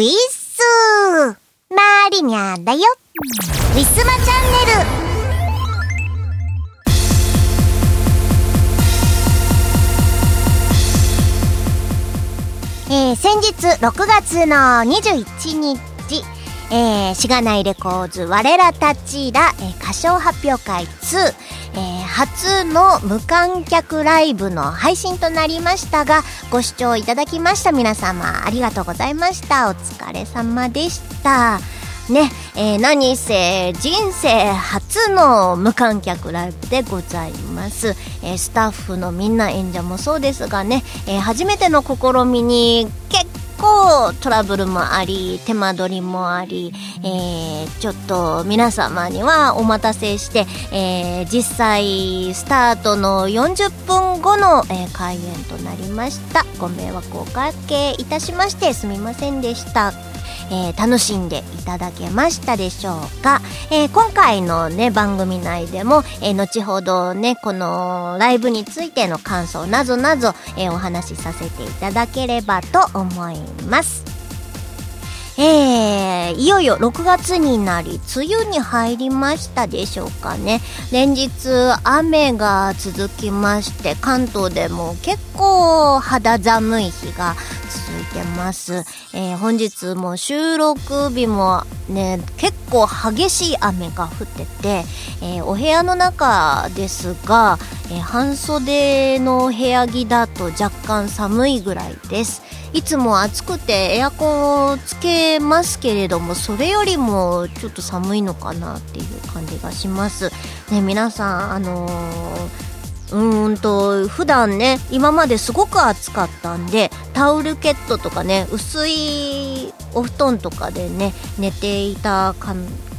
ウィッスーマリニャだよ。ウィスマチャンネル。えー、先日6月の21日、えー、しがないレコーズ我らたちら、えー、歌唱発表会2、えー、初の無観客ライブの配信となりましたがご視聴いただきました皆様ありがとうございました。お疲れ様でした。ね、えー、何せ人生初の無観客ライブでございます、えー、スタッフのみんな演者もそうですがね、えー、初めての試みに結構トラブルもあり手間取りもあり、えー、ちょっと皆様にはお待たせして、えー、実際スタートの40分後の、えー、開演となりました。ご迷惑をおかけいたしましてすみませんでした。えー、楽しんでいただけましたでしょうか、えー、今回のね番組内でも、えー、後ほどねこのライブについての感想なぞなぞ、えお話しさせていただければと思います。えー、いよいよ6月になり梅雨に入りましたでしょうかね。連日雨が続きまして関東でも結構肌寒い日が続いてます、えー、本日も収録日もね結構激しい雨が降ってて、えー、お部屋の中ですが、えー、半袖の部屋着だと若干寒いぐらいです。いつも暑くてエアコンをつけますけれどもそれよりもちょっと寒いのかなっていう感じがします。ね皆さんあのーうんと普段ね今まですごく暑かったんでタオルケットとかね薄いお布団とかでね寝ていた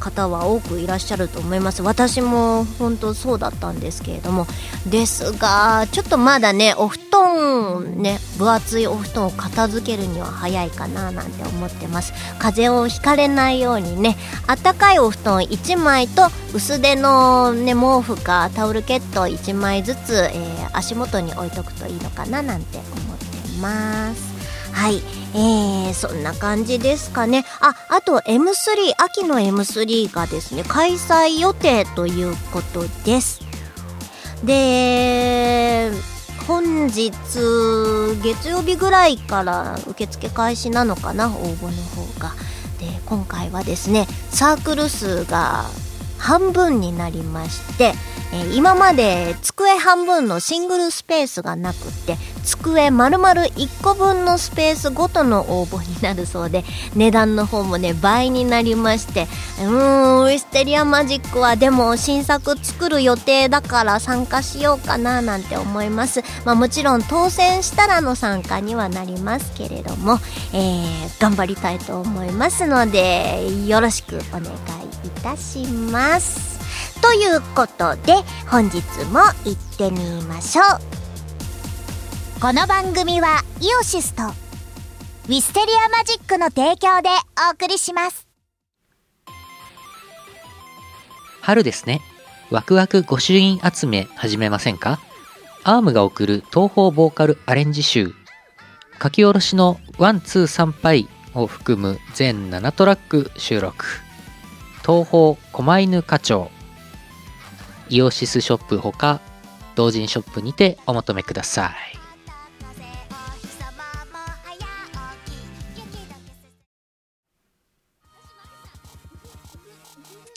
方は多くいらっしゃると思います。私も本当そうだったんですけれども。ですがちょっとまだねお布団ね分厚いお布団を片付けるには早いかななんて思ってます。風邪をひかれないようにねあったかいお布団1枚と薄手のね毛布かタオルケット1枚ずつ、えー、足元に置いとくといいのかななんて思ってます。はい、えー、そんな感じですかね。あ、あと M3、秋の M3 がですね、開催予定ということです。で、本日、月曜日ぐらいから受付開始なのかな、応募の方が。で、今回はですね、サークル数が半分になりまして、え、今まで机半分のシングルスペースがなくって机丸々1個分のスペースごとの応募になるそうで値段の方もね倍になりましてうーんウィステリアマジックはでも新作作る予定だから参加しようかななんて思います。まあもちろん当選したらの参加にはなりますけれども、えー、頑張りたいと思いますのでよろしくお願いいたします。ということで本日も行ってみましょう。この番組はイオシスとウィステリアマジックの提供でお送りします。春ですね。ワクワク御朱印集め始めませんか？アームが送る東方ボーカルアレンジ集。書き下ろしのワンツー参拝を含む全7トラック収録。東方狛犬課長。イオシスショップほか同人ショップにてお求めください。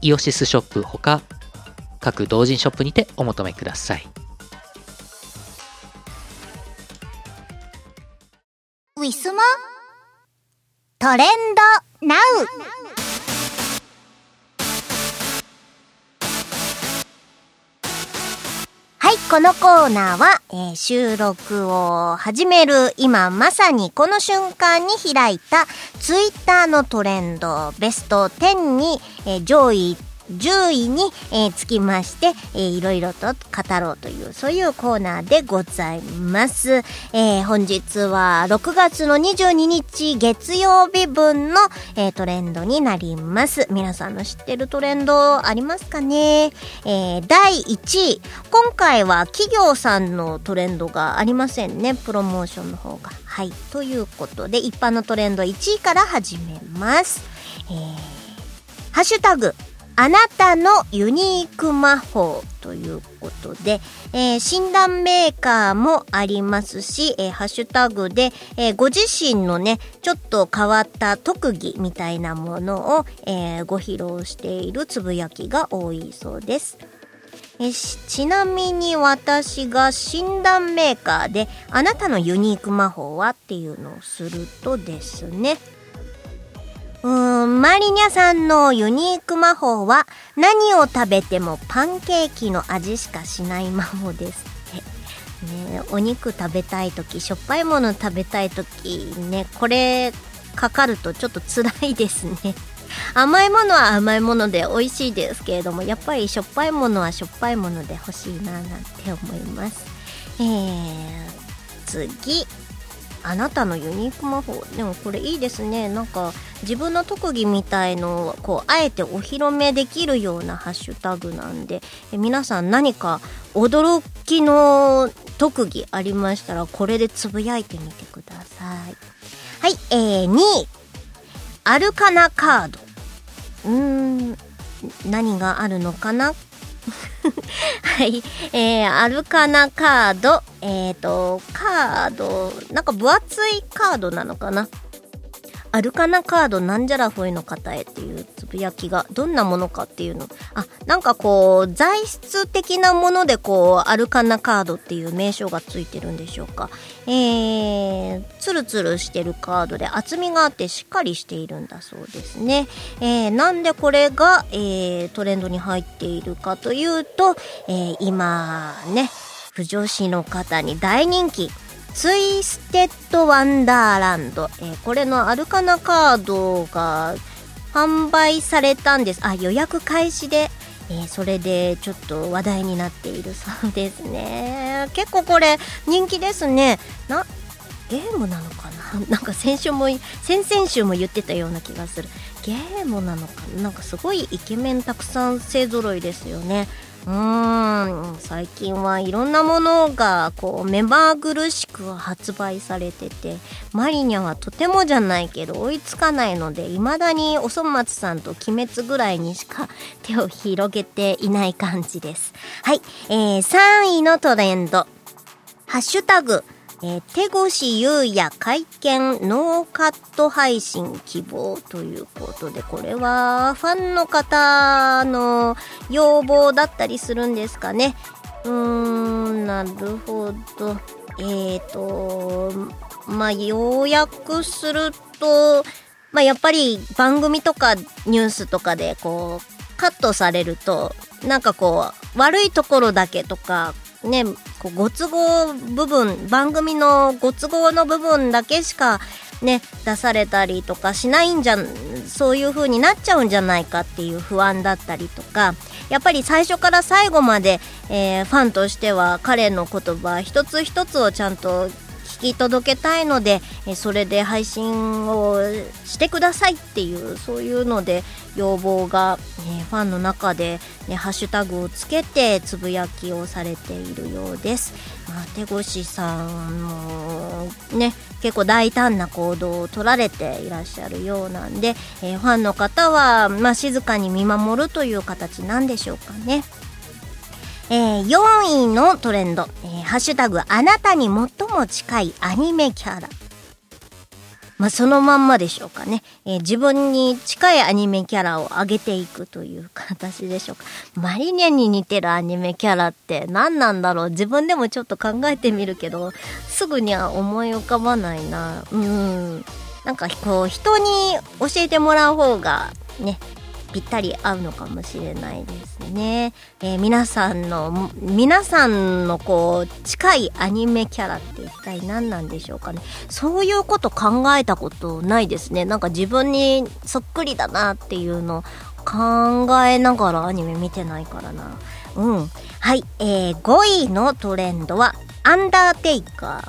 イオシスショップほか各同人ショップにてお求めください。ウィスマトレンドナウ。このコーナーは、えー収録を始める今まさにこの瞬間に開いたツイッターのトレンドベスト10に、えー上位10位に、えーつきまして、えーいろいろと語ろうというそういうコーナーでございます、えー本日は6月の22日月曜日分の、えートレンドになります。皆さんの知ってるトレンドありますかね、えー第1位。今回は企業さんのトレンドがありませんね。プロモーションの方が。はい。ということで一般のトレンド1位から始めます。えーハッシュタグあなたのユニーク魔法ということで、えー診断メーカーもありますし、えーハッシュタグで、えーご自身のね、ちょっと変わった特技みたいなものを、えご披露しているつぶやきが多いそうです。えちなみに私が診断メーカーであなたのユニーク魔法はっていうのをするとですねうーんマリニャさんのユニーク魔法は何を食べてもパンケーキの味しかしない魔法ですって。ねお肉食べたい時しょっぱいもの食べたい時ねこれかかるとちょっと辛いですね。甘いものは甘いもので美味しいですけれどもやっぱりしょっぱいものはしょっぱいもので欲しいななんて思います。えー、次。あなたのユニーク魔法。でもこれいいですね。なんか自分の特技みたいのをこうあえてお披露目できるようなハッシュタグなんで。え皆さん何か驚きの特技ありましたらこれでつぶやいてみてください。はいえー、2位アルカナカード。うーん何があるのかな？はい。えー、アルカナカード。えっ、と、カード、なんか分厚いカードなのかな？アルカナカードなんじゃらほいの方へっていうつぶやきがどんなものかっていうの。あなんかこう材質的なものでこうアルカナカードっていう名称がついてるんでしょうか。えー、ツルツルしてるカードで厚みがあってしっかりしているんだそうですね、えー、なんでこれが、えー、トレンドに入っているかというと、えー、今ね不女子の方に大人気。ツイステッドワンダーランド、えーこれのアルカナカードが販売されたんです。あ予約開始で、えーそれでちょっと話題になっているそうですね。結構これ人気ですね。なゲームなのかな？なんか先週も先々週も言ってたような気がする。ゲームなのかな？なんかすごいイケメンたくさん勢ぞろいですよね。うん。最近はいろんなものがこう目まぐるしく発売されててマリニャはとてもじゃないけど追いつかないのでいまだにおそ松さんと鬼滅ぐらいにしか手を広げていない感じです。はい、えー、3位のトレンド。ハッシュタグ、えー手越優也会見ノーカット配信希望ということで、これはファンの方の要望だったりするんですかね。うーん、なるほど。えーと、まあ、要約すると、まあ、やっぱり番組とかニュースとかでこう、カットされると、なんかこう、悪いところだけとか、ね、ご都合部分、番組のご都合の部分だけしかね、出されたりとかしないんじゃ、そういう風になっちゃうんじゃないかっていう不安だったりとか、やっぱり最初から最後まで、えーファンとしては彼の言葉一つ一つをちゃんと聞き届けたいので、えそれで配信をしてくださいっていうそういうので要望が、ね、ファンの中で、ね、ハッシュタグをつけてつぶやきをされているようです。まあ、手越さんもね結構大胆な行動を取られていらっしゃるようなんで、えー、ファンの方は、まあ、静かに見守るという形なんでしょうかね。えー、4位のトレンド、えー、ハッシュタグあなたに最も近いアニメキャラ。まあ、そのまんまでしょうかね、えー、自分に近いアニメキャラを上げていくという形でしょうか。マリニャに似てるアニメキャラって何なんだろう自分でもちょっと考えてみるけど、すぐには思い浮かばないな。うん。なんかこう、人に教えてもらう方がね、ぴったり合うのかもしれないですね。えー、皆さんの、皆さんのこう、近いアニメキャラって一体何なんでしょうかね。そういうこと考えたことないですね。なんか自分にそっくりだなっていうの考えながらアニメ見てないからな。うん。はい。えー、5位のトレンドは、アンダーテイカ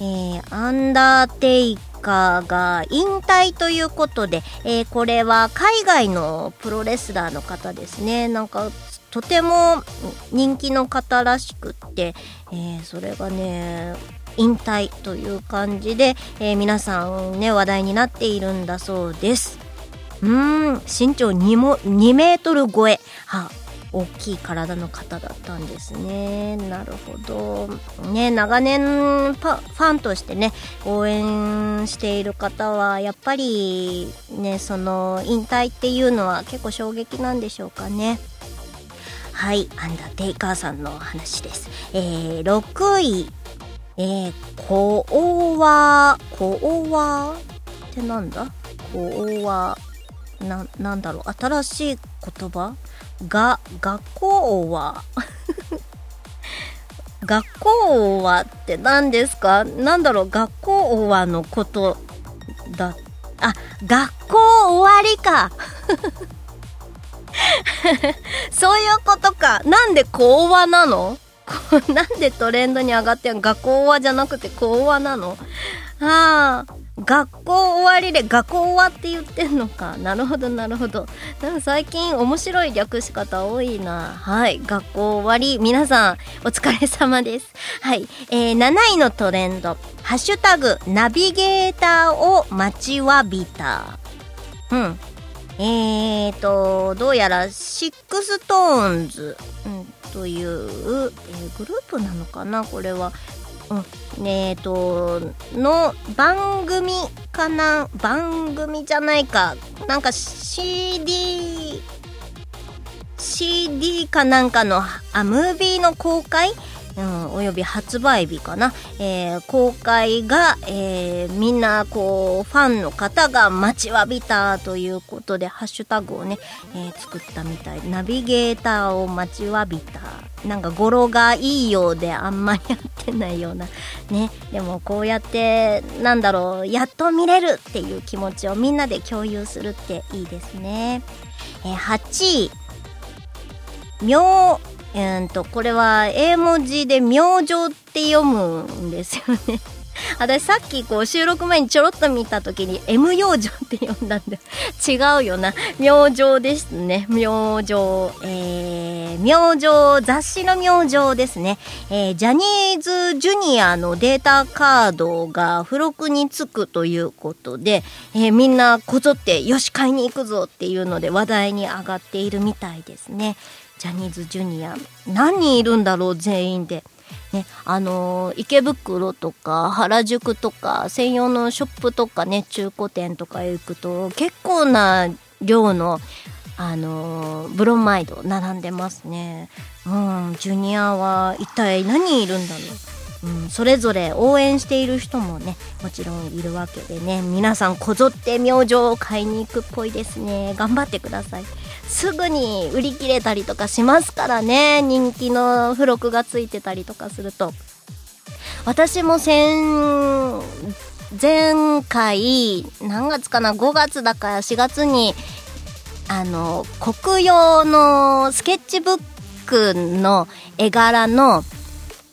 ー。えー、アンダーテイカーカーが引退ということで、えー、これは海外のプロレスラーの方ですね。なんか、とても人気の方らしくって、えー、それがね、引退という感じで、えー、皆さんね、話題になっているんだそうです。うーん、身長 2, も2メートル超え。はあ大きい体の方だったんですね。なるほど。ね、長年ファンとしてね、応援している方は、やっぱりね、その引退っていうのは結構衝撃なんでしょうかね。はい、アンダーテイカーさんの話です。えー、6位。えー、コオワ、コオワってなんだ？コオワ、な、なんだろう、新しい言葉？が、学校は 学校はって何ですか？なんだろう？学校はのことだ。あ、学校終わりか。そういうことか。なんで講話なの？なんでトレンドに上がってん学校話じゃなくて講話なの？ああ。学校終わりで学校終わって言ってんのか。なるほど、なるほど。なんか最近面白い略し方多いな。はい。学校終わり。皆さん、お疲れ様です。はい。えー、7位のトレンド。ハッシュタグ、ナビゲーターを待ちわびた。うん。えーと、どうやら、 SixTONES、うん、という、えー、グループなのかなこれは。うん、えっ、ー、との番組かな？番組じゃないか。なんか CD CD かなんかのあムービーの公開うん、および発売日かな、えー、公開が、えー、みんなこうファンの方が待ちわびたということでハッシュタグをね、えー、作ったみたい。ナビゲーターを待ちわびた。なんか語呂がいいようであんまりやってないような。ね。でもこうやってなんだろうやっと見れるっていう気持ちをみんなで共有するっていいですね、えー、8位。えー、と、これは英文字で明星って読むんですよね。私さっきこう収録前にちょろっと見た時に M 養生って読んだんで違うよな。明星ですね。明星。えー、明星、雑誌の明星ですね。えー、ジャニーズジュニアのデータカードが付録につくということで、えー、みんなこぞってよし買いに行くぞっていうので話題に上がっているみたいですね。ジャニーズジュニア何人いるんだろう全員で。ね、あのー、池袋とか原宿とか専用のショップとかね中古店とか行くと結構な量のあのー、ブロマイド並んでますね。うん、ジュニアは一体何人いるんだろう。うん、それぞれ応援している人もねもちろんいるわけでね皆さんこぞって明星を買いに行くっぽいですね頑張ってくださいすぐに売り切れたりとかしますからね。人気の付録がついてたりとかすると。私も先前回何月かな？5月だから4月にあの黒用のスケッチブックの絵柄の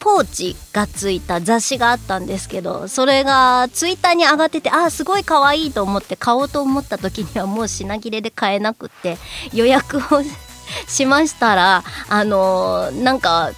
ポーチがついた雑誌があったんですけどそれがツイッターに上がっててああすごい可愛いと思って買おうと思った時にはもう品切れで買えなくって予約を しましたらあのー、なんか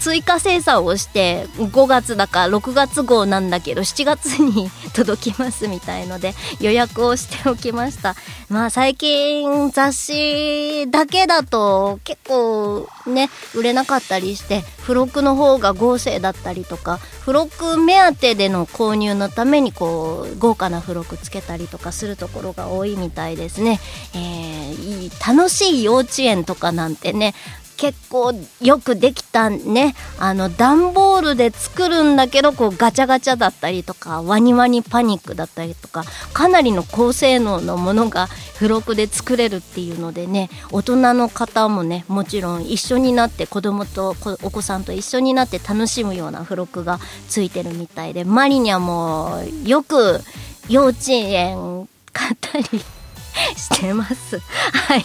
追加生産をして5月だか6月号なんだけど7月に届きますみたいので予約をしておきました。まあ最近雑誌だけだと結構ね売れなかったりして付録の方が合成だったりとか付録目当てでの購入のためにこう豪華な付録つけたりとかするところが多いみたいですね、えー、楽しい幼稚園とかなんてね結構よくできたねあの段ボールで作るんだけどこうガチャガチャだったりとかワニワニパニックだったりとかかなりの高性能のものが付録で作れるっていうのでね大人の方もねもちろん一緒になって子供とお子さんと一緒になって楽しむような付録がついてるみたいでマリニャもよく幼稚園買ったり してます。はい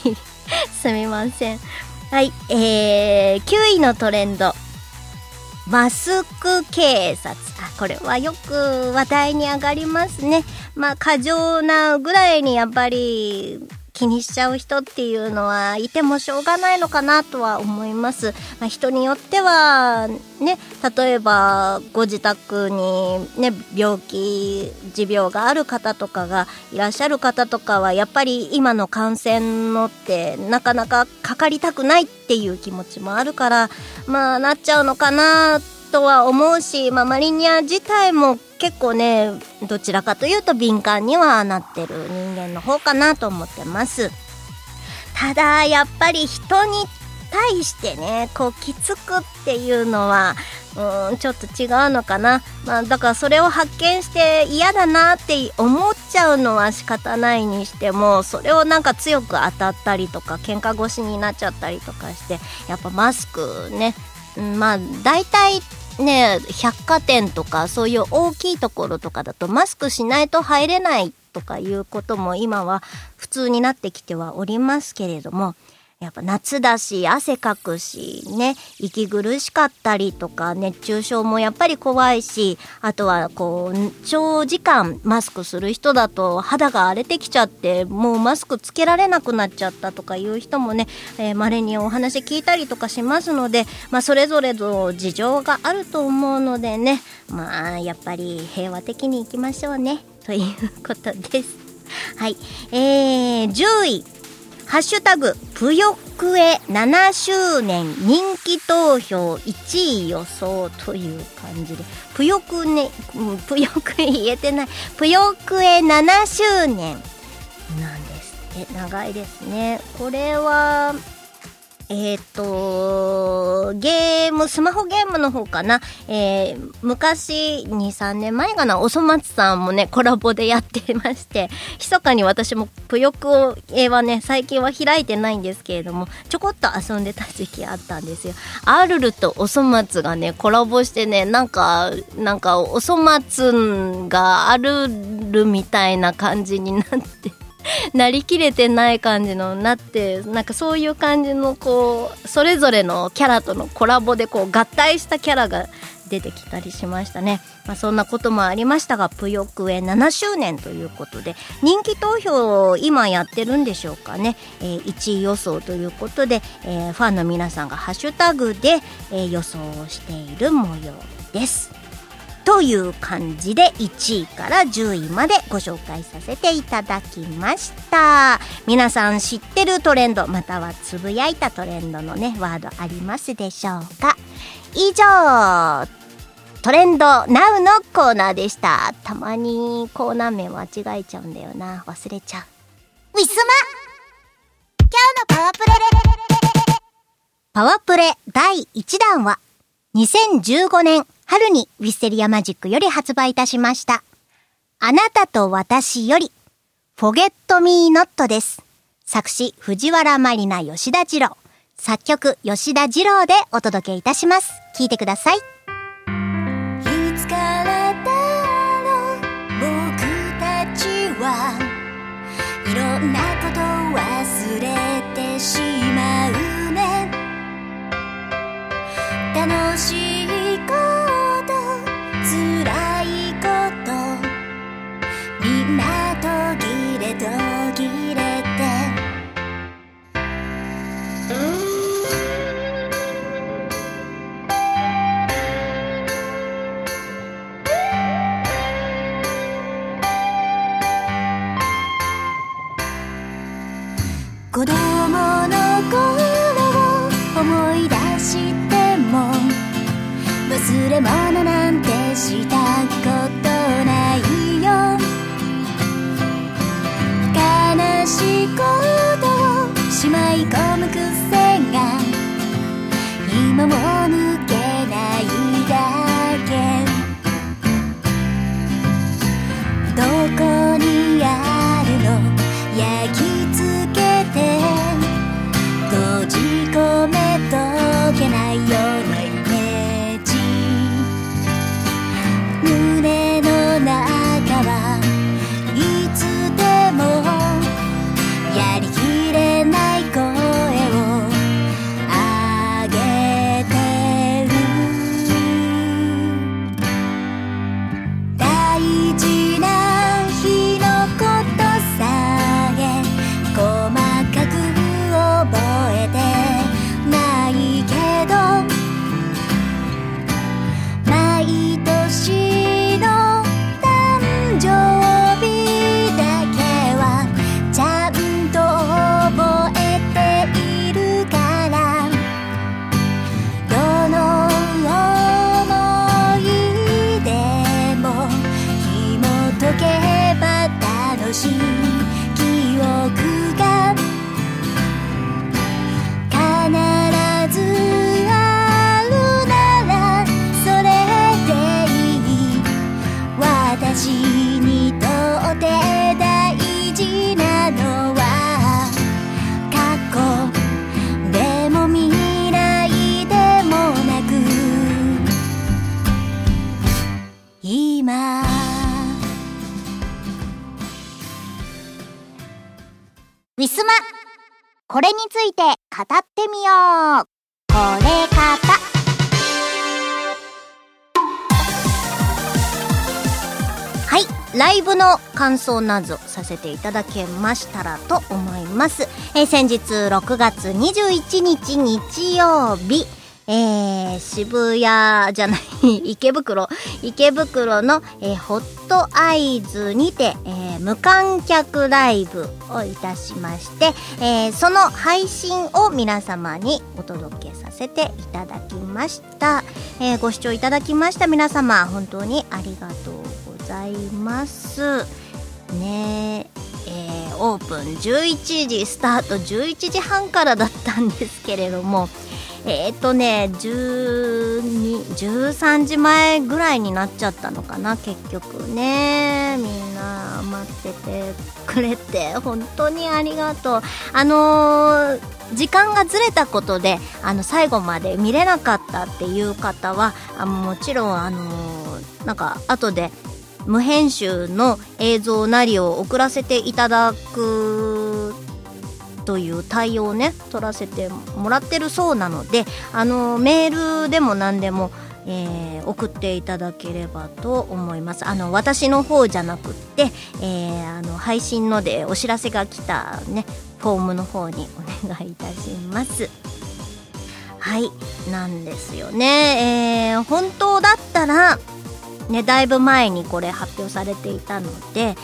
すみません。はい、えー、9位のトレンド。マスク警察。あ、これはよく話題に上がりますね。まあ、過剰なぐらいにやっぱり気にしちゃう人っていうのはいてもしょうがないのかなとは思います。まあ、人によっては、ね、例えばご自宅に、ね、病気、持病がある方とかがいらっしゃる方とかは、やっぱり今の感染のってなかなかかかりたくないっていう気持ちもあるから、まあなっちゃうのかなとは思うし、まあ、マリニア自体も結構ねどちらかというと敏感にはなってる人間の方かなと思ってます。ただやっぱり人に対してねこうきつくっていうのはうんちょっと違うのかな、まあ、だからそれを発見して嫌だなって思っちゃうのは仕方ないにしてもそれをなんか強く当たったりとか喧嘩越しになっちゃったりとかしてやっぱマスクねうんまあ大体ね百貨店とかそういう大きいところとかだとマスクしないと入れないとかいうことも今は普通になってきてはおりますけれどもやっぱ夏だし汗かくしね息苦しかったりとか熱中症もやっぱり怖いしあとはこう長時間マスクする人だと肌が荒れてきちゃってもうマスクつけられなくなっちゃったとかいう人もねまれ、えー、にお話聞いたりとかしますので、まあ、それぞれの事情があると思うのでねまあやっぱり平和的にいきましょうねということです。はい、えー、10位ハッシュタグ、ぷよくえ7周年人気投票1位予想という感じで、ぷよくね、ぷよくえ言えてない、ぷよくえ7周年なんですって。長いですね。これは、えっ、と、ゲーム、スマホゲームの方かな。えー、昔、2、3年前かな、おそ松さんもね、コラボでやってまして、密かに私もぷよくを、絵はね、最近は開いてないんですけれども、ちょこっと遊んでた時期あったんですよ。アールルとおそ松がね、コラボしてね、なんか、なんか、おそ松があるるみたいな感じになって、なりきれてない感じのなってなんかそういう感じのこうそれぞれのキャラとのコラボでこう合体したキャラが出てきたりしましたね、まあ、そんなこともありましたがぷよくえ7周年ということで人気投票を今やってるんでしょうかね、えー、1位予想ということで、えー、ファンの皆さんがハッシュタグで、えー、予想をしている模様です。という感じで1位から10位までご紹介させていただきました。皆さん知ってるトレンドまたはつぶやいたトレンドのねワードありますでしょうか？以上トレンド NOW のコーナーでした。たまにコーナー名間違えちゃうんだよな。忘れちゃう。ウィスマ今日のパワープレ。パワープレ。第1弾は2015年春にウィステリアマジックより発売いたしました。あなたと私より、Forget Me Not です。作詞、藤原まりな吉田二郎。作曲、吉田二郎でお届けいたします。聴いてください。いつからだろう、僕たちはいろんなこと忘れてしまうね。楽しいこと供の頃を思い出しても忘れ物なんてしたこと感想などさせていただけましたらと思います、えー先日6月21日日曜日えー、渋谷じゃない池袋 池袋の、えーホットアイズにて、えー無観客ライブをいたしまして、えーその配信を皆様にお届けさせていただきました、えーご視聴いただきました皆様本当にありがとうございます。ねえーオープン11時スタート11時半からだったんですけれども えっ、とね12 13時前ぐらいになっちゃったのかな結局ね。みんな待っててくれて本当にありがとう。あのー時間がずれたことであの最後まで見れなかったっていう方はあもちろんあのーなんか後で無編集の映像なりを送らせていただくという対応をね取らせてもらってるそうなのであのメールでも何でも、えー送っていただければと思います。あの私の方じゃなくって、えーあの配信のでお知らせが来たねフォームの方にお願いいたします。はいなんですよね。えー本当だったらね、だいぶ前にこれ発表されていたので、え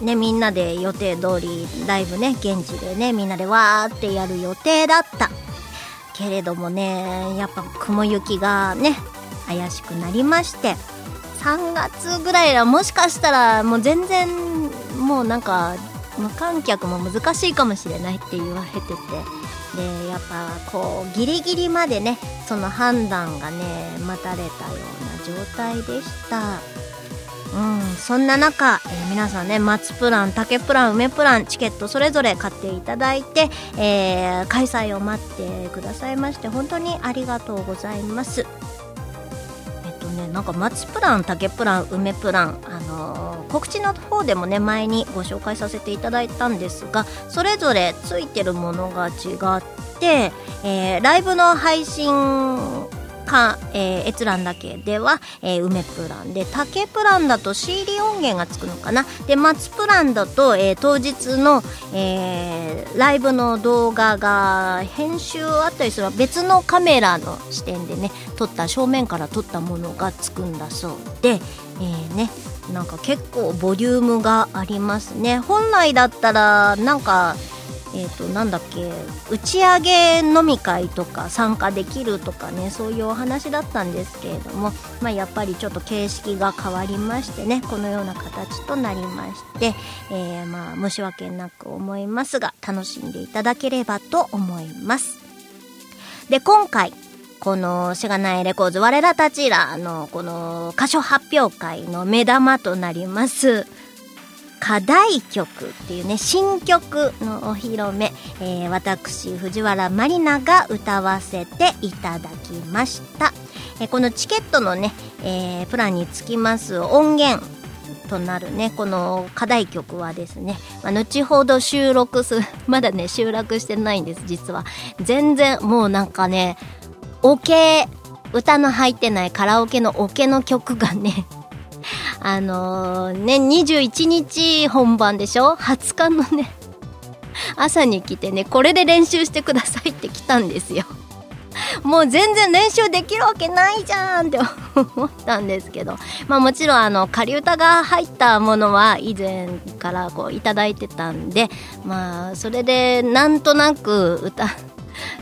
ーね、みんなで予定通りライブね現地でねみんなでわーってやる予定だった。けれどもねやっぱ雲行きがね怪しくなりまして3月ぐらいはもしかしたらもう全然もうなんか無観客も難しいかもしれないって言われてて。でやっぱこうギリギリまでねその判断がね待たれたような状態でした。うんそんな中、えー皆さんね松プラン竹プラン梅プランチケットそれぞれ買っていただいて、えー開催を待ってくださいまして本当にありがとうございます。ねなんか松プラン竹プラン梅プランあのー告知の方でもね前にご紹介させていただいたんですがそれぞれついてるものが違って、えーライブの配信か、えー閲覧だけでは、えー梅プランで竹プランだと CD 音源がつくのかな。で松プランだと、えー当日の、えーライブの動画が編集あったりする別のカメラの視点でね撮った正面から撮ったものがつくんだそうで、えーねなんか結構ボリュームがありますね。本来だったらなんかえー、となんだっけ打ち上げ飲み会とか参加できるとかねそういうお話だったんですけれども、まあ、やっぱりちょっと形式が変わりましてねこのような形となりまして、えーまあ申し訳なく思いますが楽しんでいただければと思います。で今回このしがないレコーズ我らたちらのこの歌唱発表会の目玉となります課題曲っていうね新曲のお披露目、えー私藤原まりなが歌わせていただきました、えーこのチケットのね、えープランにつきます音源となるねこの課題曲はですね、まあ、後ほど収録する まだね収録してないんです実は。全然もうなんかねオケ歌の入ってないカラオケのオケの曲がねあのーね21日本番でしょ？20日のね朝に来てねこれで練習してくださいって来たんですよ。もう全然練習できるわけないじゃんって思ったんですけど。まあもちろんあの仮歌が入ったものは以前からこういただいてたんでまあそれでなんとなく歌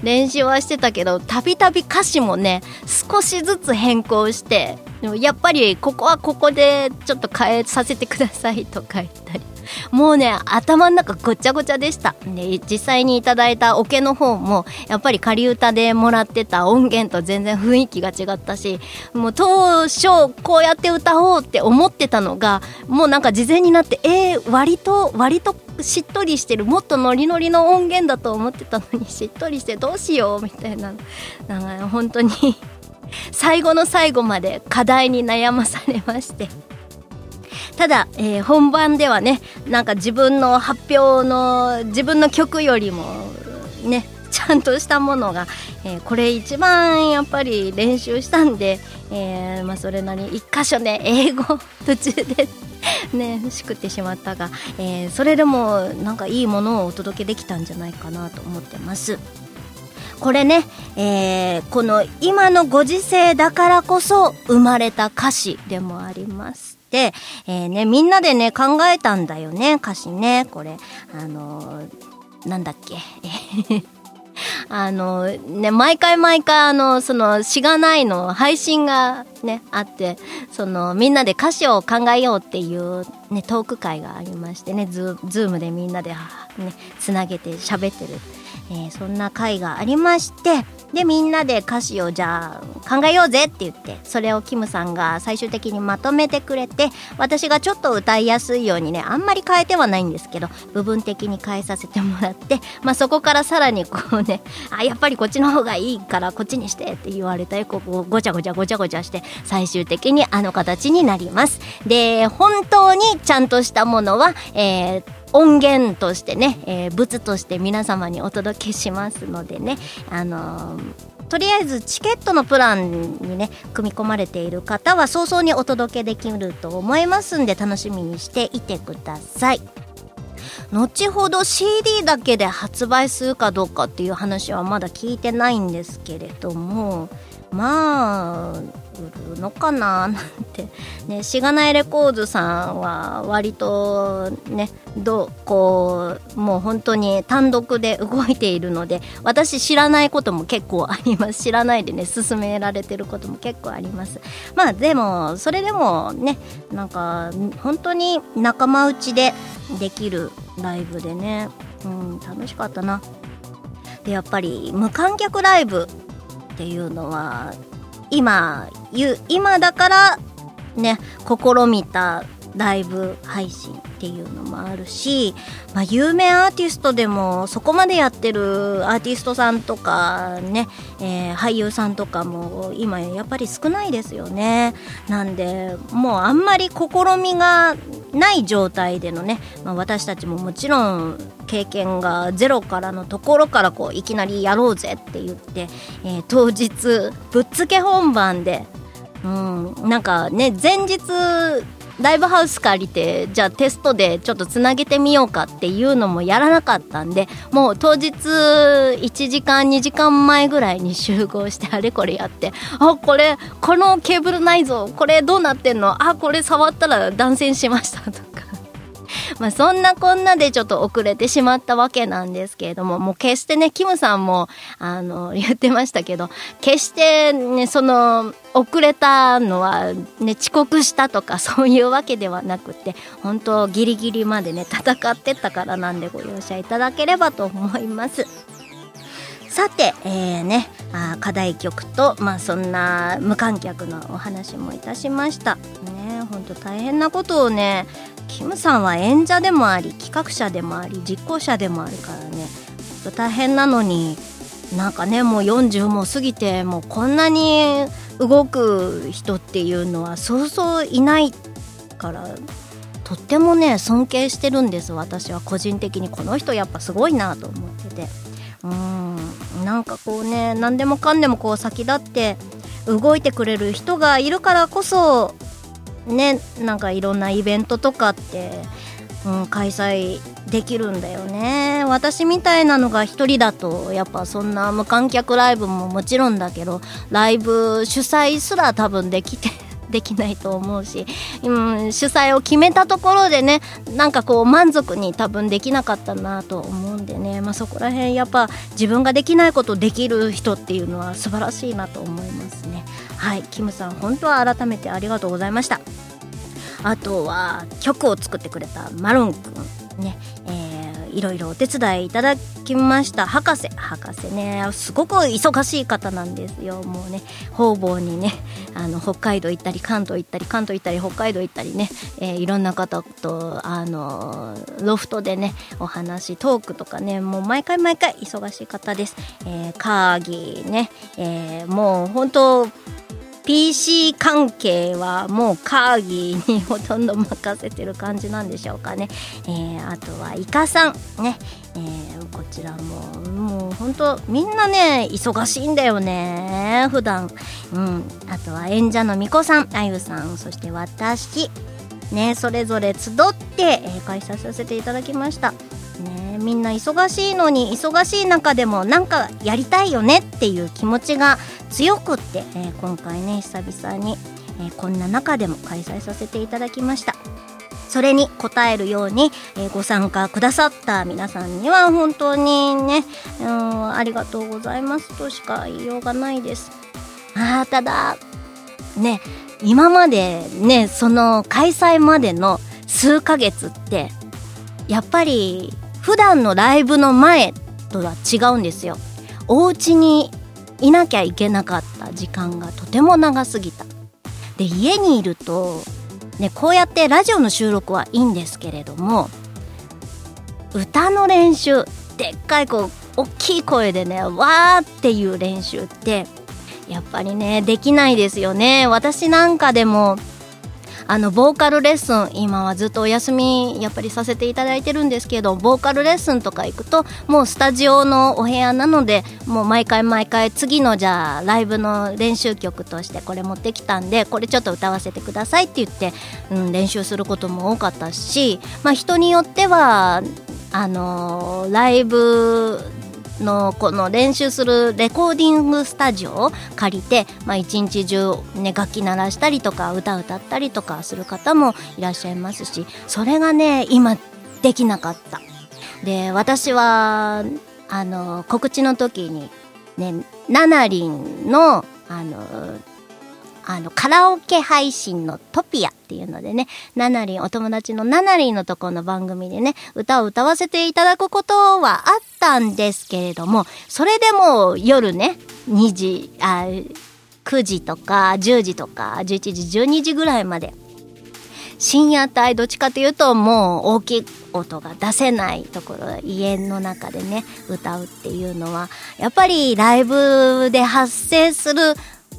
練習はしてたけどたびたび歌詞もね少しずつ変更してでもやっぱりここはここでちょっと変えさせてくださいとか言ったり。もうね頭の中ごちゃごちゃでした。で実際にいただいたオケの方もやっぱり仮歌でもらってた音源と全然雰囲気が違ったしもう当初こうやって歌おうって思ってたのがもうなんか事前になってえー、割と割としっとりしてる。もっとノリノリの音源だと思ってたのにしっとりしてどうしようみたいななんか本当に最後の最後まで課題に悩まされましてただ、えー本番ではねなんか自分の発表の自分の曲よりもねちゃんとしたものが、えーこれ一番やっぱり練習したんで、えーまあ、それなりに一箇所ね英語途中で ねしくってしまったが、えそれでもなんかいいものをお届けできたんじゃないかなと思ってます。これね、えーこの今のご時世だからこそ生まれた歌詞でもあります。で、えーね、みんなでね、考えたんだよね、歌詞ね。これ、あのーなんだっけ。あのね、毎回毎回あの、その、しがないの配信がね、あって、その、みんなで歌詞を考えようっていうね、トーク会がありましてね、ズーズームでみんなで、ね、つなげて喋ってる。えーそんな会がありましてでみんなで歌詞をじゃあ考えようぜって言ってそれをキムさんが最終的にまとめてくれて私がちょっと歌いやすいようにねあんまり変えてはないんですけど部分的に変えさせてもらって、まあ、そこからさらにこうねあやっぱりこっちの方がいいからこっちにしてって言われたりこうごちゃごちゃごちゃごちゃして最終的にあの形になります。で本当にちゃんとしたものは、えー音源としてね、えー物として皆様にお届けしますのでね、あのーとりあえずチケットのプランにね組み込まれている方は早々にお届けできると思いますんで楽しみにしていてください。後ほど CD だけで発売するかどうかっていう話はまだ聞いてないんですけれどもまあるのかななんてねしがないレコーズさんは割とねどうこうもう本当に単独で動いているので私知らないことも結構あります知らないでね進められてることも結構ありますまあでもそれでもねなんか本当に仲間内でできるライブでねうん楽しかったなでやっぱり無観客ライブっていうのは今今だからね試みたライブ配信っていうのもあるし、まあ、有名アーティストでもそこまでやってるアーティストさんとかね、えー俳優さんとかも今やっぱり少ないですよね。なんでもうあんまり試みがない状態でのね、まあ、私たちももちろん経験がゼロからのところからこういきなりやろうぜって言って、えー当日ぶっつけ本番でうん、なんかね前日ライブハウス借りてじゃあテストでちょっとつなげてみようかっていうのもやらなかったんでもう当日1時間2時間前ぐらいに集合してあれこれやって あこれこのケーブルないぞこれどうなってんの？あこれ触ったら断線しましたとか。まあそんなこんなでちょっと遅れてしまったわけなんですけれども、もう決してね、キムさんも、あの、言ってましたけど、決してね、その、遅れたのは、ね、遅刻したとかそういうわけではなくて、本当ギリギリまでね、戦ってったからなんでご容赦いただければと思います。さて、えー、ね、あ課題曲と、まあ、そんな無観客のお話もいたしました。ね、本当大変なことをね、キムさんは演者でもあり、企画者でもあり、実行者でもあるからね、大変なのに、なんかね、もう40も過ぎて、もうこんなに動く人っていうのはそうそういないから、とってもね、尊敬してるんです、私は個人的に。この人やっぱすごいなと思ってて。うんなんかこうね何でもかんでもこう先立って動いてくれる人がいるからこそねなんかいろんなイベントとかって、うん、開催できるんだよね。私みたいなのが一人だとやっぱそんな無観客ライブももちろんだけどライブ主催すら多分できて できないと思うし、うん、主催を決めたところでねなんかこう満足に多分できなかったなと思うんでね、まあ、そこら辺やっぱ自分ができないことできる人っていうのは素晴らしいなと思いますね。はいキムさん本当は改めてありがとうございました。あとは曲を作ってくれたマロンくんね、いろいろお手伝いいただきました。博士。博士ね。すごく忙しい方なんですよ。もうね方々にねあの北海道行ったり関東行ったり関東行ったり北海道行ったりね、えー、いろんな方とあのロフトでねお話トークとかねもう毎回毎回忙しい方です、えー、カーギーね、えー、もう本当 PC 関係はもうカーギーにほとんど任せてる感じなんでしょうかね。えー、あとはイカさんね、えー、こちらももう本当みんなね忙しいんだよね。普段。うん。あとは演者のみこさんあゆさんそして私。ねそれぞれ集って、えー、開催させていただきました。ね、みんな忙しいのに忙しい中でもなんかやりたいよねっていう気持ちが強くって、えー、今回ね久々に、えー、こんな中でも開催させていただきましたそれに応えるように、えー、ご参加くださった皆さんには本当にね、うん、ありがとうございますとしか言いようがないですあーただね今までねその開催までの数ヶ月ってやっぱり普段のライブの前とは違うんですよ。お家にいなきゃいけなかった時間がとても長すぎた。で家にいるとねこうやってラジオの収録はいいんですけれども歌の練習でっかいこう大きい声でねわーっていう練習ってやっぱりねできないですよね。私なんかでもあのボーカルレッスン今はずっとお休みやっぱりさせていただいてるんですけどボーカルレッスンとか行くともうスタジオのお部屋なのでもう毎回毎回次のじゃあライブの練習曲としてこれ持ってきたんでこれちょっと歌わせてくださいって言って、うん、練習することも多かったし、まあ、人によってはあのー、ライブのこの練習するレコーディングスタジオを借りて、まあ、一日中、ね、楽器鳴らしたりとか歌歌ったりとかする方もいらっしゃいますしそれがね今できなかった。で私はあの告知の時にねナナリンのあのあの、カラオケ配信のトピアっていうのでね、ナナリン、お友達のナナリンのところの番組でね、歌を歌わせていただくことはあったんですけれども、それでも夜ね、2時、あ、9時とか10時とか11時、12時ぐらいまで深夜帯どっちかというともう大きい音が出せないところ家の中でね歌うっていうのはやっぱりライブで発生する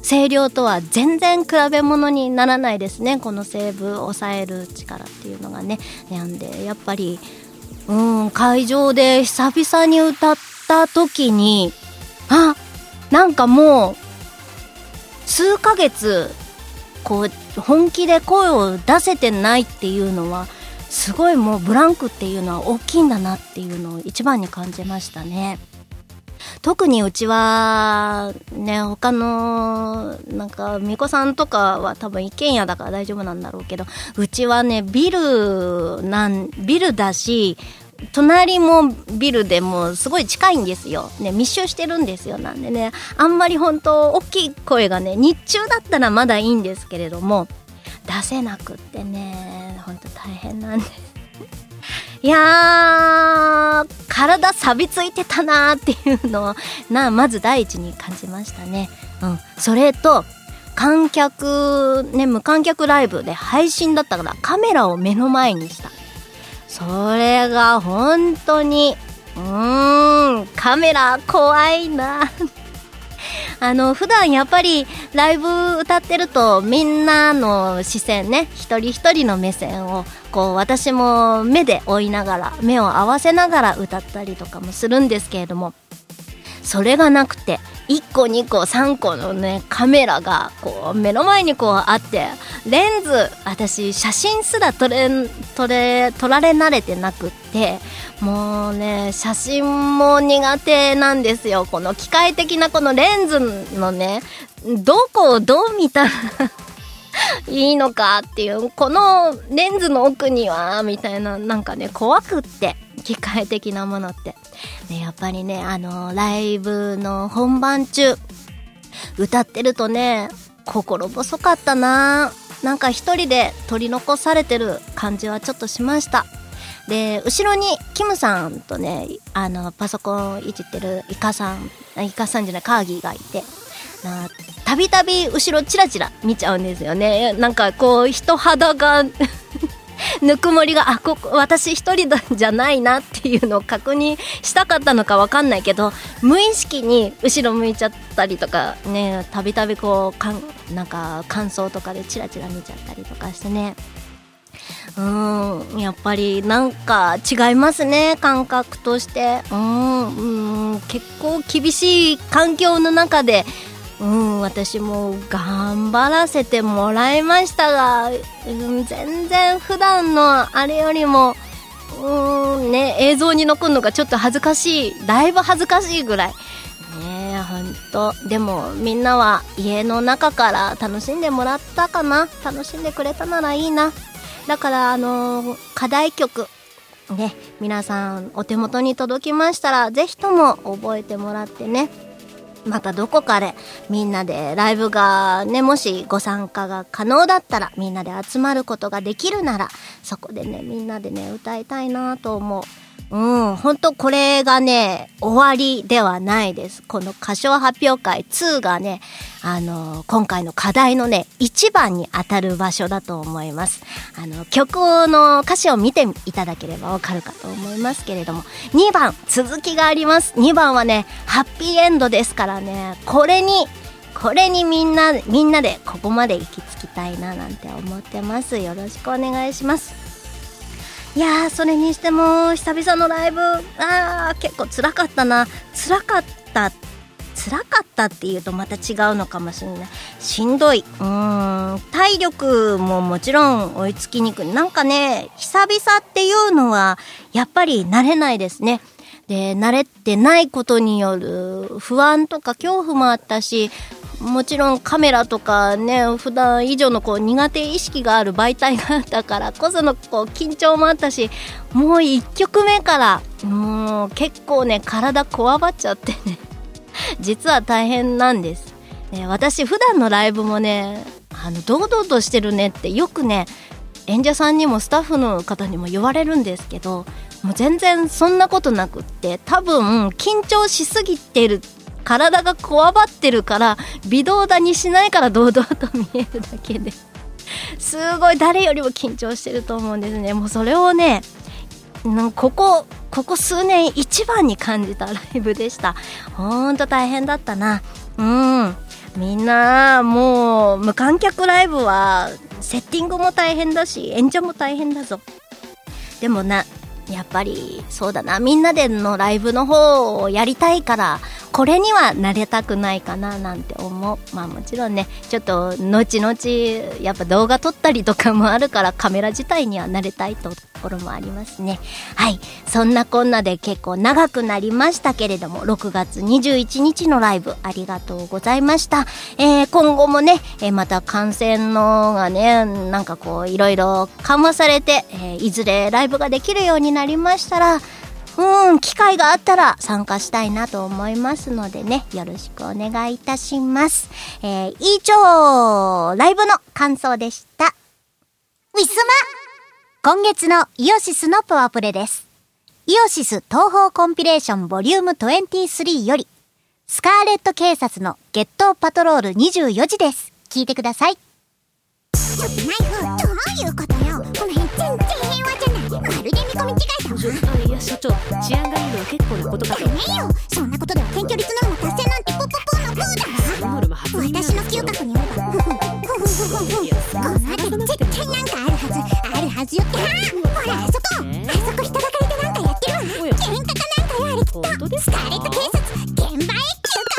声量とは全然比べ物にならないですねこのセーブを抑える力っていうのがねなんでやっぱりうん会場で久々に歌った時にあなんかもう数ヶ月こう本気で声を出せてないっていうのはすごいもうブランクっていうのは大きいんだなっていうのを一番に感じましたね。特にうちは、ね、他の、なんか、巫女さんとかは多分一軒家だから大丈夫なんだろうけど、うちはね、ビルなん、ビルだし、隣もビルでもすごい近いんですよ。ね、密集してるんですよ。なんでね、あんまり本当大きい声がね、日中だったらまだいいんですけれども、出せなくってね、本当大変なんです。いやー、体錆びついてたなーっていうのを、な、まず第一に感じましたね。うん。それと、観客、ね、無観客ライブで配信だったからカメラを目の前にした。それが本当に、うーん、カメラ怖いな。あの、普段やっぱりライブ歌ってるとみんなの視線ね、一人一人の目線をこう私も目で追いながら、目を合わせながら歌ったりとかもするんですけれども、それがなくて、1個2個3個のね、カメラがこう目の前にこうあって、レンズ、私写真すら撮れ、撮れ、撮られ慣れてなくって、もうね、写真も苦手なんですよ。この機械的なこのレンズのね、どこをどう見たら いいのかっていう、このレンズの奥には、みたいな、なんかね、怖くって、機械的なものって。ね、やっぱりね、あの、ライブの本番中、歌ってるとね、心細かったななんか一人で取り残されてる感じはちょっとしました。で、後ろにキムさんとね、あの、パソコンいじってるイカさん、イカさんじゃない、カーギーがいて、たびたび後ろチラチラ見ちゃうんですよね。なんかこう、人肌が ぬくもりが、あ、ここ、私一人じゃないなっていうのを確認したかったのかわかんないけど、無意識に後ろ向いちゃったりとか、ね、たびたびこう、かん、なんか感想とかでチラチラ見ちゃったりとかしてね。うん、やっぱりなんか違いますね、感覚として。うーん、うん結構厳しい環境の中で、うん、私も頑張らせてもらいましたが、うん、全然普段のあれよりも、うん、ね、映像に残るのがちょっと恥ずかしい。だいぶ恥ずかしいぐらい。ねえ、ほんと。でも、みんなは家の中から楽しんでもらったかな楽しんでくれたならいいな。だから、あのー課題曲、ね、皆さんお手元に届きましたら、ぜひとも覚えてもらってね。またどこかでみんなでライブがね、もしご参加が可能だったらみんなで集まることができるなら、そこでね、みんなでね、歌いたいなと思う。うん、本当これがね、終わりではないです。この歌唱発表会2がね、あの今回の課題のね、1番に当たる場所だと思います。あの、曲の歌詞を見ていただければわかるかと思いますけれども、2番、続きがあります。2番はね、ハッピーエンドですからね、これに、これにみんな、みんなでここまで行き着きたいななんて思ってます。よろしくお願いします。いやー、それにしても、久々のライブ、あー、結構辛かったな。辛かった。辛かったっていうとまた違うのかもしれない。しんどい。うーん、体力ももちろん追いつきにくい。なんかね、久々っていうのは、やっぱり慣れないですね。で、慣れてないことによる不安とか恐怖もあったし、もちろんカメラとかね、普段以上のこう苦手意識がある媒体があったからこそのこう緊張もあったし、もう一曲目から、もう結構ね、体こわばっちゃってね、実は大変なんです。ね、私普段のライブもね、あの、堂々としてるねってよくね、演者さんにもスタッフの方にも言われるんですけど、もう全然そんなことなくって、多分緊張しすぎてる体がこわばってるから微動だにしないから堂々と見えるだけで。すごい誰よりも緊張してると思うんですね。もうそれをねここここ数年一番に感じたライブでした。ほんと大変だったな。うん。みんなもう無観客ライブはセッティングも大変だし演者も大変だぞ。でもなやっぱりそうだな。みんなでのライブの方をやりたいからこれにはなれたくないかななんて思う。まあもちろんねちょっと後々やっぱ動画撮ったりとかもあるからカメラ自体には慣れたいところもありますね。はい。そんなこんなで結構長くなりましたけれども6月21日のライブありがとうございました、えー今後もね、えーまた感染のがねなんかこういろいろ緩和されて、えーいずれライブができるようになりましたらうん、機会があったら参加したいなと思いますのでね、よろしくお願いいたします。えー以上、ライブの感想でした。ウィスマ今月のイオシスのパワープレです。イオシス東方コンピレーションボリューム23より、スカーレット警察のゲットパトロール24時です。聞いてください。ちょっとナイフどういうことよ？この辺全然るで見込み違いだわあいや所長治安がいいのは結構なことかとねえよそんなことでは検挙率ノルマ達成なんてポポポのプーだ。ノルマ初耳私の嗅覚によれば。ふふふふふふふこの辺り絶対なんかあるはず。あるはずよ。ってはほらあそこ。あそこ人だかりでなんかやってるわ。喧嘩かなんかよあれきっと。スカーレット警察。現場へ急ス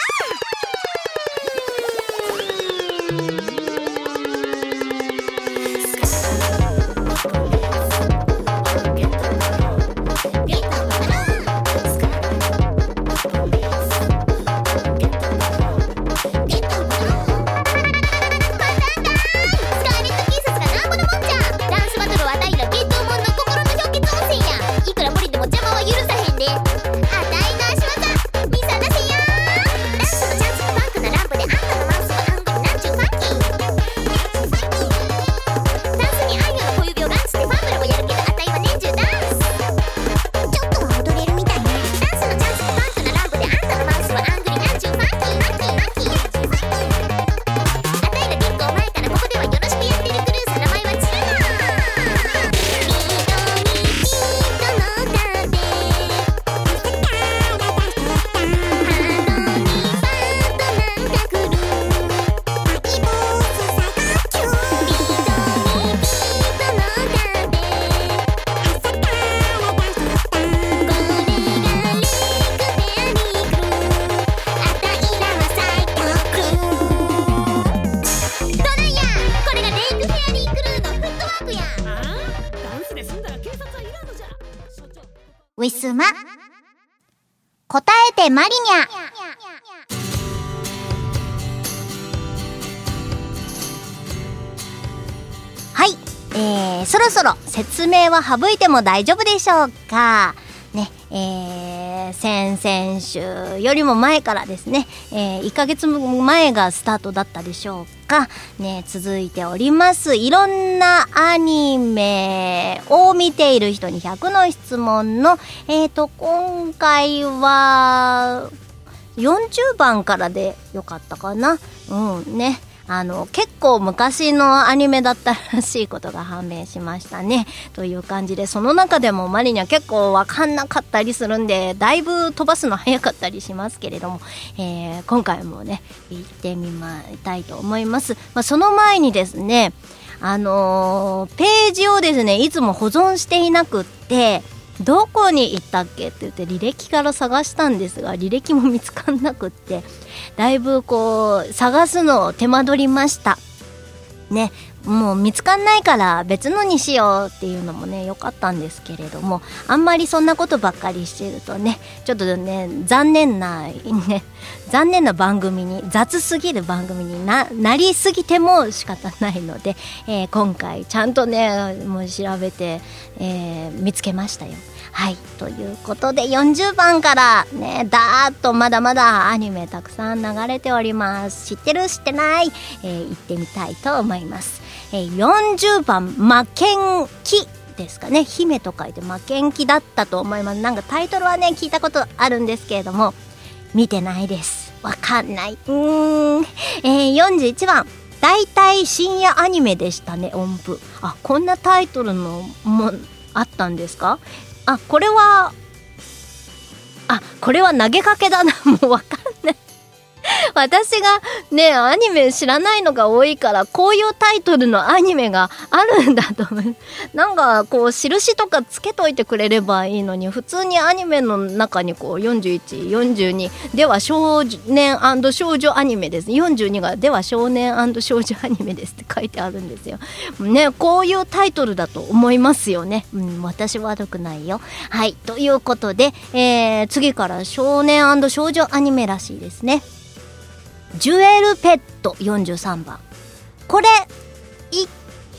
説明は省いても大丈夫でしょうか？ね、えー、先々週よりも前からですね、えー、1ヶ月前がスタートだったでしょうか？ね、続いております。いろんなアニメを見ている人に100の質問のえーと今回は40番からでよかったかな？うんね。あの結構昔のアニメだったらしいことが判明しましたね。という感じでその中でもマリには結構分かんなかったりするんでだいぶ飛ばすの早かったりしますけれども、えー今回もね行ってみまたいと思います、まあ、その前にですねあのーページをですねいつも保存していなくってどこに行ったっけって言って履歴から探したんですが履歴も見つかんなくってだいぶこう探すのを手間取りましたねもう見つかんないから別のにしようっていうのもね良かったんですけれどもあんまりそんなことばっかりしてるとねちょっとね残念なね残念な番組に雑すぎる番組になりすぎても仕方ないので、えー今回ちゃんとねもう調べて、えー見つけましたよ。はいということで40番からねだーっとまだまだアニメたくさん流れております。知ってる？知ってない、えー行ってみたいと思います、えー40番「負けん気」ですかね。姫と書いて負けん気だったと思います。なんかタイトルはね聞いたことあるんですけれども見てないです。わかんない。うーん、えー、41番。大体深夜アニメでしたね音符。あこんなタイトルのもあったんですか？あこれはあこれは投げかけだな。もうわかんない。私がね、アニメ知らないのが多いから、こういうタイトルのアニメがあるんだと思う。なんか、こう、印とかつけといてくれればいいのに、普通にアニメの中にこう、41、42、では少年少女アニメです。42が、では少年少女アニメですって書いてあるんですよ。ね、こういうタイトルだと思いますよね。うん、私悪くないよ。はい、ということで、えー、次から少年少女アニメらしいですね。ジュエルペット43番。これ、1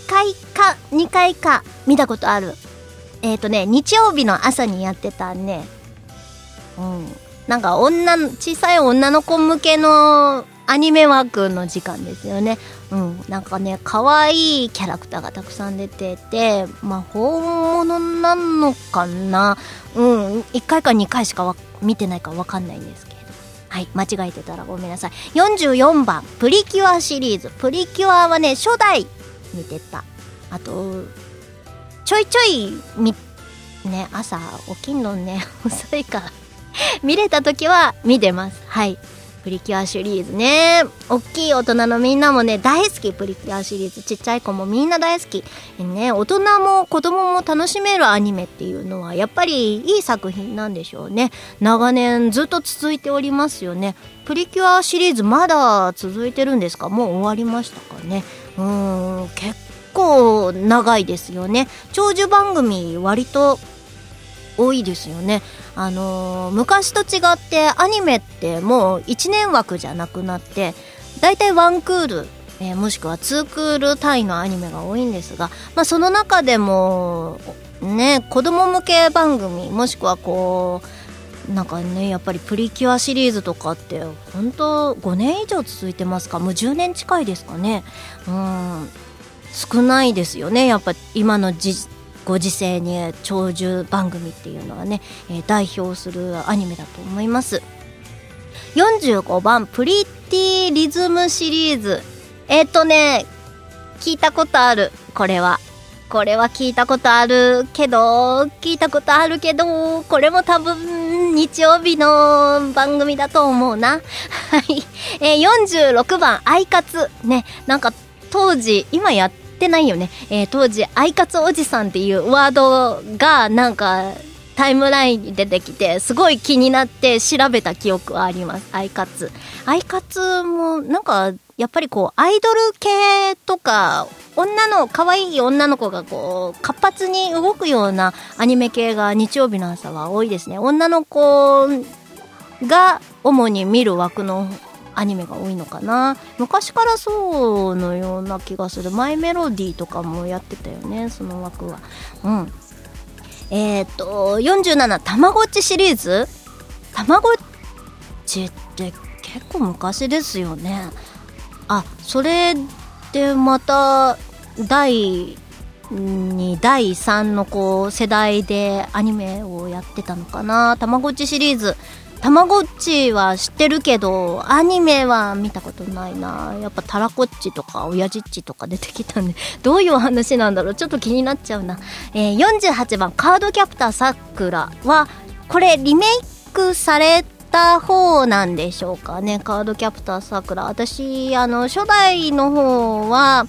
回か2回か見たことある。えっ、ー、とね、日曜日の朝にやってたね。うん。なんか女、小さい女の子向けのアニメ枠の時間ですよね。うん。なんかね、可愛いキャラクターがたくさん出てて、まあ、本物なのかなうん。1回か2回しか見てないかわかんないんです。はい、間違えてたらごめんなさい。44番、プリキュアシリーズ。プリキュアはね、初代見てた。あと、ちょいちょい、み、ね、朝起きんのね、遅いから見れた時は見てます。はい。プリキュアシリーズね。大きい大人のみんなもね、大好き、プリキュアシリーズ。ちっちゃい子もみんな大好き。ね、大人も子供も楽しめるアニメっていうのは、やっぱりいい作品なんでしょうね。長年ずっと続いておりますよね。プリキュアシリーズまだ続いてるんですか？もう終わりましたかね。うーん、結構長いですよね。長寿番組割と多いですよね。あのー、昔と違ってアニメってもう1年枠じゃなくなってだいたいワンクール、えー、もしくはツークール単位のアニメが多いんですが、まあ、その中でもね子供向け番組もしくはこうなんかねやっぱりプリキュアシリーズとかって本当5年以上続いてますか？もう10年近いですかね？うん。少ないですよね。やっぱ今の時ご時世に長寿番組っていうのはね、え、代表するアニメだと思います。45番プリティリズムシリーズ。えっ、ー、とね聞いたことある。これは。これは聞いたことあるけど聞いたことあるけどこれも多分日曜日の番組だと思うな。はい、えー、46番「アイカツ」ねなんか当時今やってってないよね。えー、当時、アイカツおじさんっていうワードがなんかタイムラインに出てきて、すごい気になって調べた記憶はあります。アイカツ。アイカツもなんか、やっぱりこう、アイドル系とか、女の、可愛い女の子がこう、活発に動くようなアニメ系が日曜日の朝は多いですね。女の子が主に見る枠のアニメが多いのかな。昔からそうのような気がする。マイメロディーとかもやってたよねその枠は。うん。えっ、ー、と47たまごっちシリーズ？たまごっちって結構昔ですよね。あそれでまた第2第3のこう世代でアニメをやってたのかな。たまごっちシリーズ。たまごっちは知ってるけど、アニメは見たことないな。やっぱたらこっちとか、親父っちとか出てきたんで、どういう話なんだろうちょっと気になっちゃうな。えー、48番、カードキャプターさくらは、これリメイクされた方なんでしょうかね。カードキャプターさくら。私、あの、初代の方は、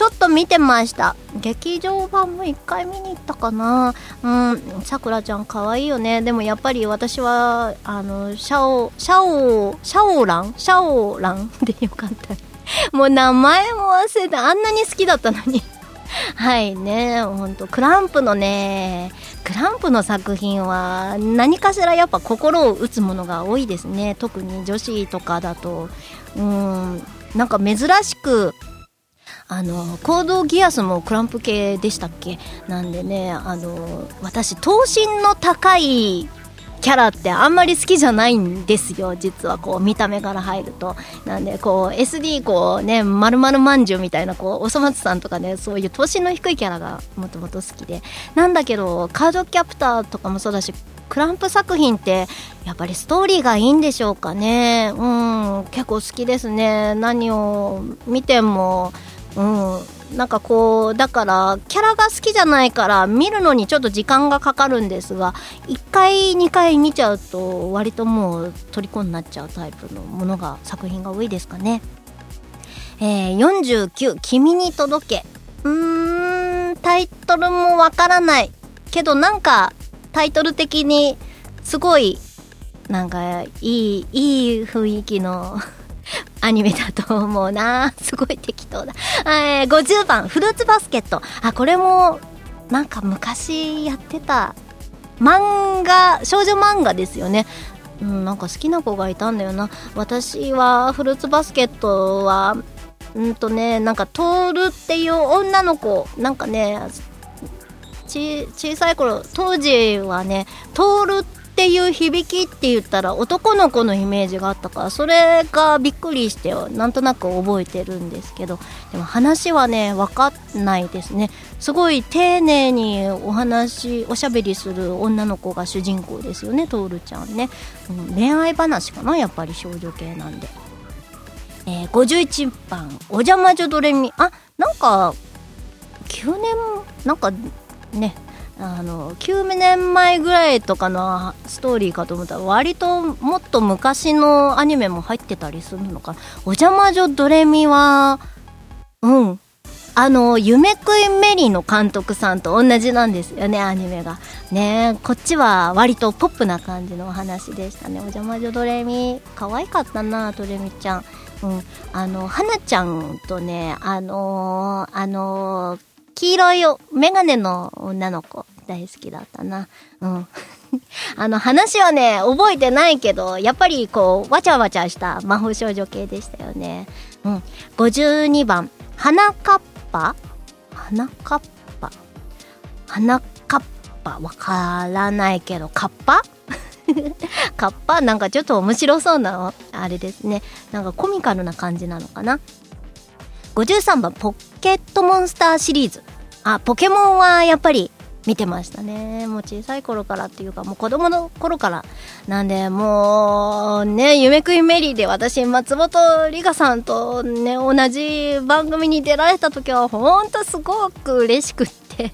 ちょっと見てました。劇場版も1回見に行ったかな。うんさくらちゃん可愛いよね。でもやっぱり私はあのシャオシャオシャオラン？シャオラン？でよかったもう名前も忘れてあんなに好きだったのに。はいね。ほんとクランプのねクランプの作品は何かしらやっぱ心を打つものが多いですね。特に女子とかだと。うんなんか珍しくあのコードギアスもクランプ系でしたっけ？なんでねあの私頭身の高いキャラってあんまり好きじゃないんですよ。実はこう見た目から入ると。なんでこう SD こうねまるまるまんじゅうみたいなこうおそ松さんとかねそういう頭身の低いキャラがもともと好きで。なんだけどカードキャプターとかもそうだしクランプ作品ってやっぱりストーリーがいいんでしょうかね。うん結構好きですね。何を見てもうん。なんかこうだからキャラが好きじゃないから見るのにちょっと時間がかかるんですが1回2回見ちゃうと割ともう虜になっちゃうタイプのものが作品が多いですかね。えー、49「君に届け」うーんタイトルもわからない。けどなんかタイトル的にすごいなんかいいいい雰囲気のアニメだと思うな。すごい適当だ、えー、50番フルーツバスケット。あこれもなんか昔やってた。漫画少女漫画ですよね。うん、なんか好きな子がいたんだよな。私はフルーツバスケットはうんとねなんかトールっていう女の子。なんかねち小さい頃当時はねトールっていう響きって言ったら男の子のイメージがあったからそれがびっくりしてなんとなく覚えてるんですけど。でも話はね分かんないですね。すごい丁寧にお話おしゃべりする女の子が主人公ですよねトールちゃんね、うん、恋愛話かなやっぱり少女系なんで、えー、51番「お邪魔女ドレミ」あなんか9年なんかねあの9年前ぐらいとかのストーリーかと思ったら割ともっと昔のアニメも入ってたりするのかお邪魔女ドレミはうん。あの夢食いメリーの監督さんと同じなんですよねアニメが。ねこっちは割とポップな感じのお話でしたね。お邪魔女ドレミ可愛かったなドレミちゃん。うん。あの花ちゃんとねあのー、あのー黄色いメガネの女の子大好きだったな。うん。あの話はね、覚えてないけど、やっぱりこう、わちゃわちゃした魔法少女系でしたよね。うん。52番、花かっぱ？花かっぱ？花かっぱ？わからないけど、カッパカッパなんかちょっと面白そうな、あれですね。なんかコミカルな感じなのかな。53番、ポケットモンスターシリーズ。あ、ポケモンはやっぱり見てましたね。もう小さい頃からっていうか、もう子供の頃から。なんで、もう、ね、夢食いメリーで私、松本里香さんとね、同じ番組に出られた時は、ほんとすごく嬉しくって。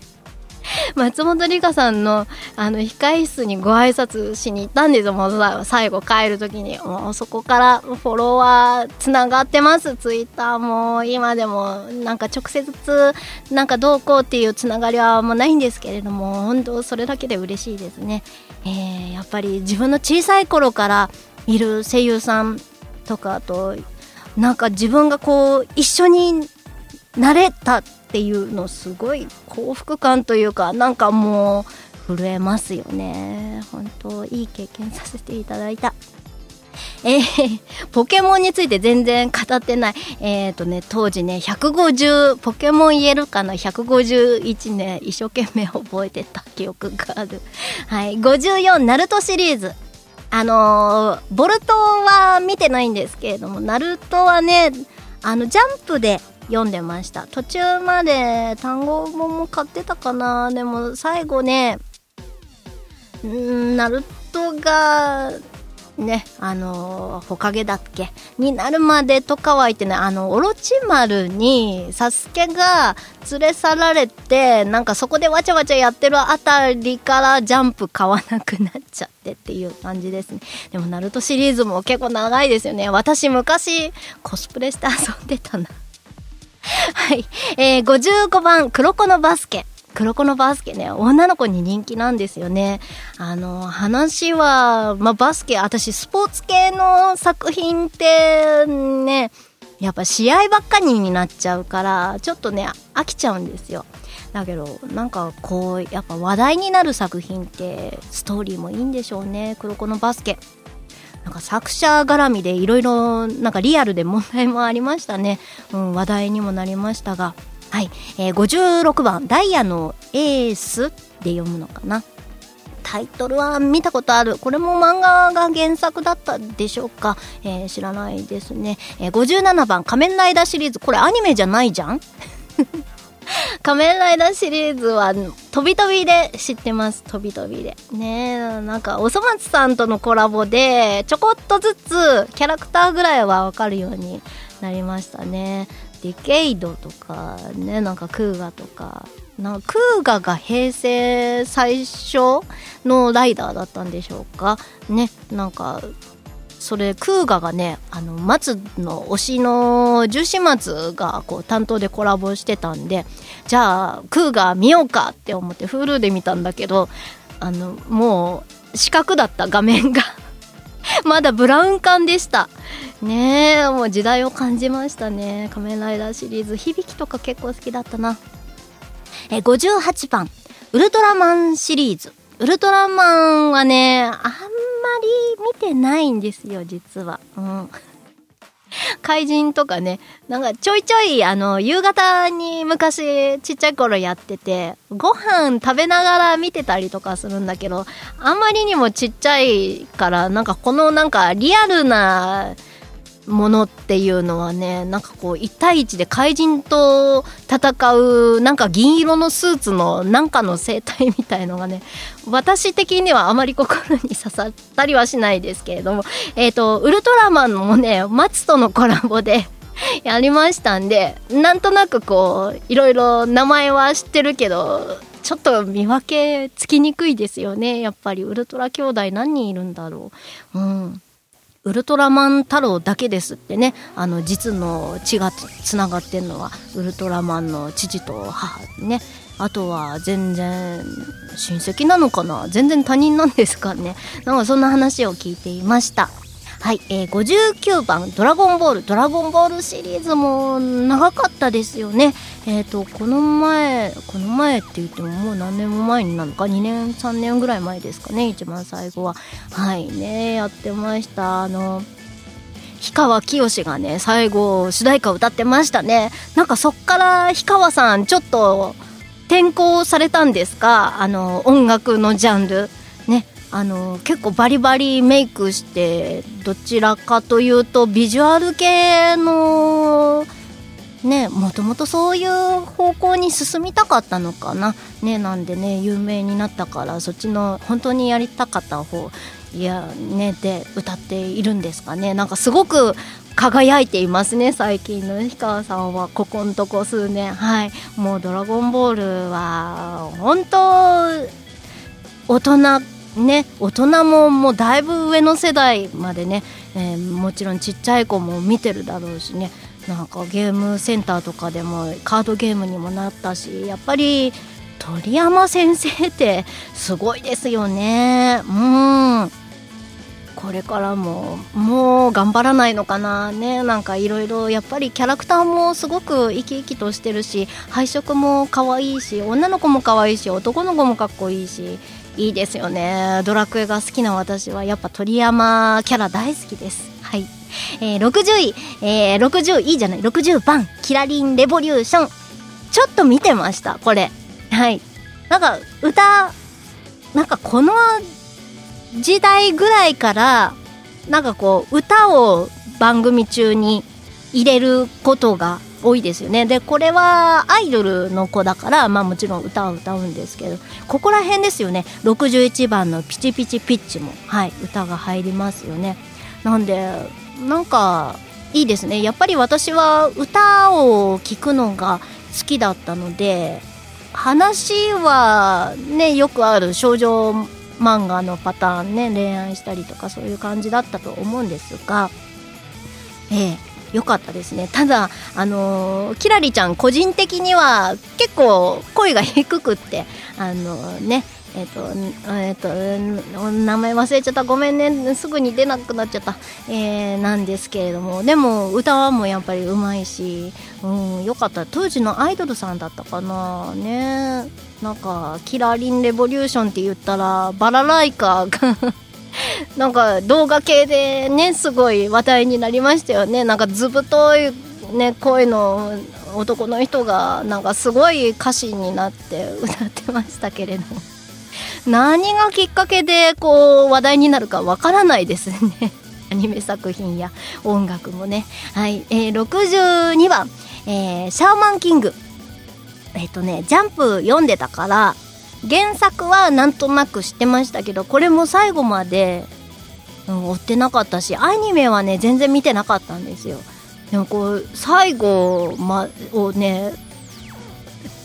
松本里香さんのあの控室にご挨拶しに行ったんですよ。最後帰る時にもうそこからフォロワーつながってます。ツイッターも今でもなんか直接なんかどうこうっていうつながりはもうないんですけれども本当それだけで嬉しいですね、えー、やっぱり自分の小さい頃からいる声優さんとかとなんか自分がこう一緒になれたっっていうのすごい幸福感というかなんかもう震えますよね本当いい経験させていただいた えー、ポケモンについて全然語ってない。えっ、ー、とね、当時ね、150、ポケモン言えるかな ?151 ね、一生懸命覚えてた記憶がある。はい、54、ナルトシリーズ。あのー、ボルトは見てないんですけれども、ナルトはね、あの、ジャンプで読んでました。途中まで単語本も買ってたかな。でも最後ねんナルトがねあのほかげだっけ？になるまでとかは言ってねあのオロチマルにサスケが連れ去られてなんかそこでわちゃわちゃやってるあたりからジャンプ買わなくなっちゃってっていう感じですね。でもナルトシリーズも結構長いですよね。私昔コスプレして遊んでたな。はい。えー、55番、黒子のバスケ。黒子のバスケね、女の子に人気なんですよね。あの、話は、まあ、バスケ、私、スポーツ系の作品って、ね、やっぱ試合ばっかりになっちゃうから、ちょっとね、飽きちゃうんですよ。だけど、なんかこう、やっぱ話題になる作品って、ストーリーもいいんでしょうね。黒子のバスケ。なんか作者絡みでいろいろなんかリアルで問題もありましたね、うん、話題にもなりましたが。はい、えー、56番「ダイヤのエース」で読むのかな。タイトルは見たことある。これも漫画が原作だったでしょうか、えー、知らないですね、えー、57番「仮面ライダー」シリーズ。これアニメじゃないじゃん？仮面ライダーシリーズは飛び飛びで知ってます。飛び飛びで。ねなんか、おそ松さんとのコラボで、ちょこっとずつキャラクターぐらいはわかるようになりましたね。ディケイドとかねなんかクーガとかなんかクーガが平成最初のライダーだったんでしょうか？ねなんかそれクーガがねあの松の推しの重始末がこう担当でコラボしてたんでじゃあクーガ見ようかって思って Hulu で見たんだけどあのもう四角だった画面が まだブラウン管でした。ねえもう時代を感じましたね。仮面ライダーシリーズ。響きとか結構好きだったな。え58番。ウルトラマンシリーズ。ウルトラマンはねあんまり見てないんですよ実は。うん。怪人とかね、なんかちょいちょい、あの、夕方に昔ちっちゃい頃やってて、ご飯食べながら見てたりとかするんだけど、あんまりにもちっちゃいから、なんかこのなんかリアルなものっていうのはね、なんかこう1対1で怪人と戦う、なんか銀色のスーツのなんかの生態みたいのがね、私的にはあまり心に刺さったりはしないですけれども、えっ、と、ウルトラマンもね、松とのコラボで やりましたんで、なんとなくこう、いろいろ名前は知ってるけど、ちょっと見分けつきにくいですよね。やっぱりウルトラ兄弟何人いるんだろう。うん。ウルトラマン太郎だけですってね。あの実の血がつながってんのはウルトラマンの父と母ね。あとは全然親戚なのかな？全然他人なんですかね。なんかそんな話を聞いていました。はい、えー、59番「ドラゴンボール」「ドラゴンボール」シリーズも長かったですよね。えっ、とこの前この前って言ってももう何年も前になるのか？2年3年ぐらい前ですかね？一番最後は。はいねやってました。あの氷川きよしがね最後主題歌歌ってましたね。なんかそっから氷川さんちょっと転校されたんですか？あの音楽のジャンル。ね。あの結構バリバリメイクしてどちらかというとビジュアル系のねもともとそういう方向に進みたかったのかな。ねなんでね有名になったからそっちの本当にやりたかった方いやねで歌っているんですかね。なんかすごく輝いていますね最近の氷川さんはここのとこ数年。はい。もう「ドラゴンボール」は本当大人ね大人ももうだいぶ上の世代までね、えーもちろんちっちゃい子も見てるだろうしねなんかゲームセンターとかでもカードゲームにもなったしやっぱり鳥山先生ってすごいですよね。うん。これからももう頑張らないのかなね。なんかいろいろやっぱりキャラクターもすごく生き生きとしてるし配色も可愛いし女の子も可愛いし男の子もかっこいいしいいですよね。ドラクエが好きな私はやっぱ鳥山キャラ大好きです。はい、えー、60位、えー、60位じゃない。60番キラリンレボリューション。ちょっと見てましたこれ。はい。なんか歌なんかこの時代ぐらいからなんかこう歌を番組中に入れることが多いですよね。でこれはアイドルの子だからまあもちろん歌は歌うんですけどここら辺ですよね。61番の「ピチピチピッチも」はい歌が入りますよね。なんでなんかいいですね。やっぱり私は歌を聴くのが好きだったので話はねよくある少女漫画のパターンね恋愛したりとかそういう感じだったと思うんですがええ。良かったですね。ただあのーキラリちゃん個人的には結構声が低くってあのねえっ、とえっ、と名前忘れちゃった。ごめんね。すぐに出なくなっちゃった、えーなんですけれども。でも歌もやっぱりうまいしうん良かった。当時のアイドルさんだったかな。ね。なんかキラリンレボリューションって言ったらバラライカがなんか動画系でねすごい話題になりましたよね。なんかずぶといね声の男の人がなんかすごい歌詞になって歌ってましたけれど何がきっかけでこう話題になるかわからないですね。アニメ作品や音楽もね。はい、えー、62番、えーシャーマンキング。えっ、とねジャンプ読んでたから原作はなんとなく知ってましたけどこれも最後まで、うん追ってなかったしアニメはね全然見てなかったんですよ。でもこう最後、ま、をね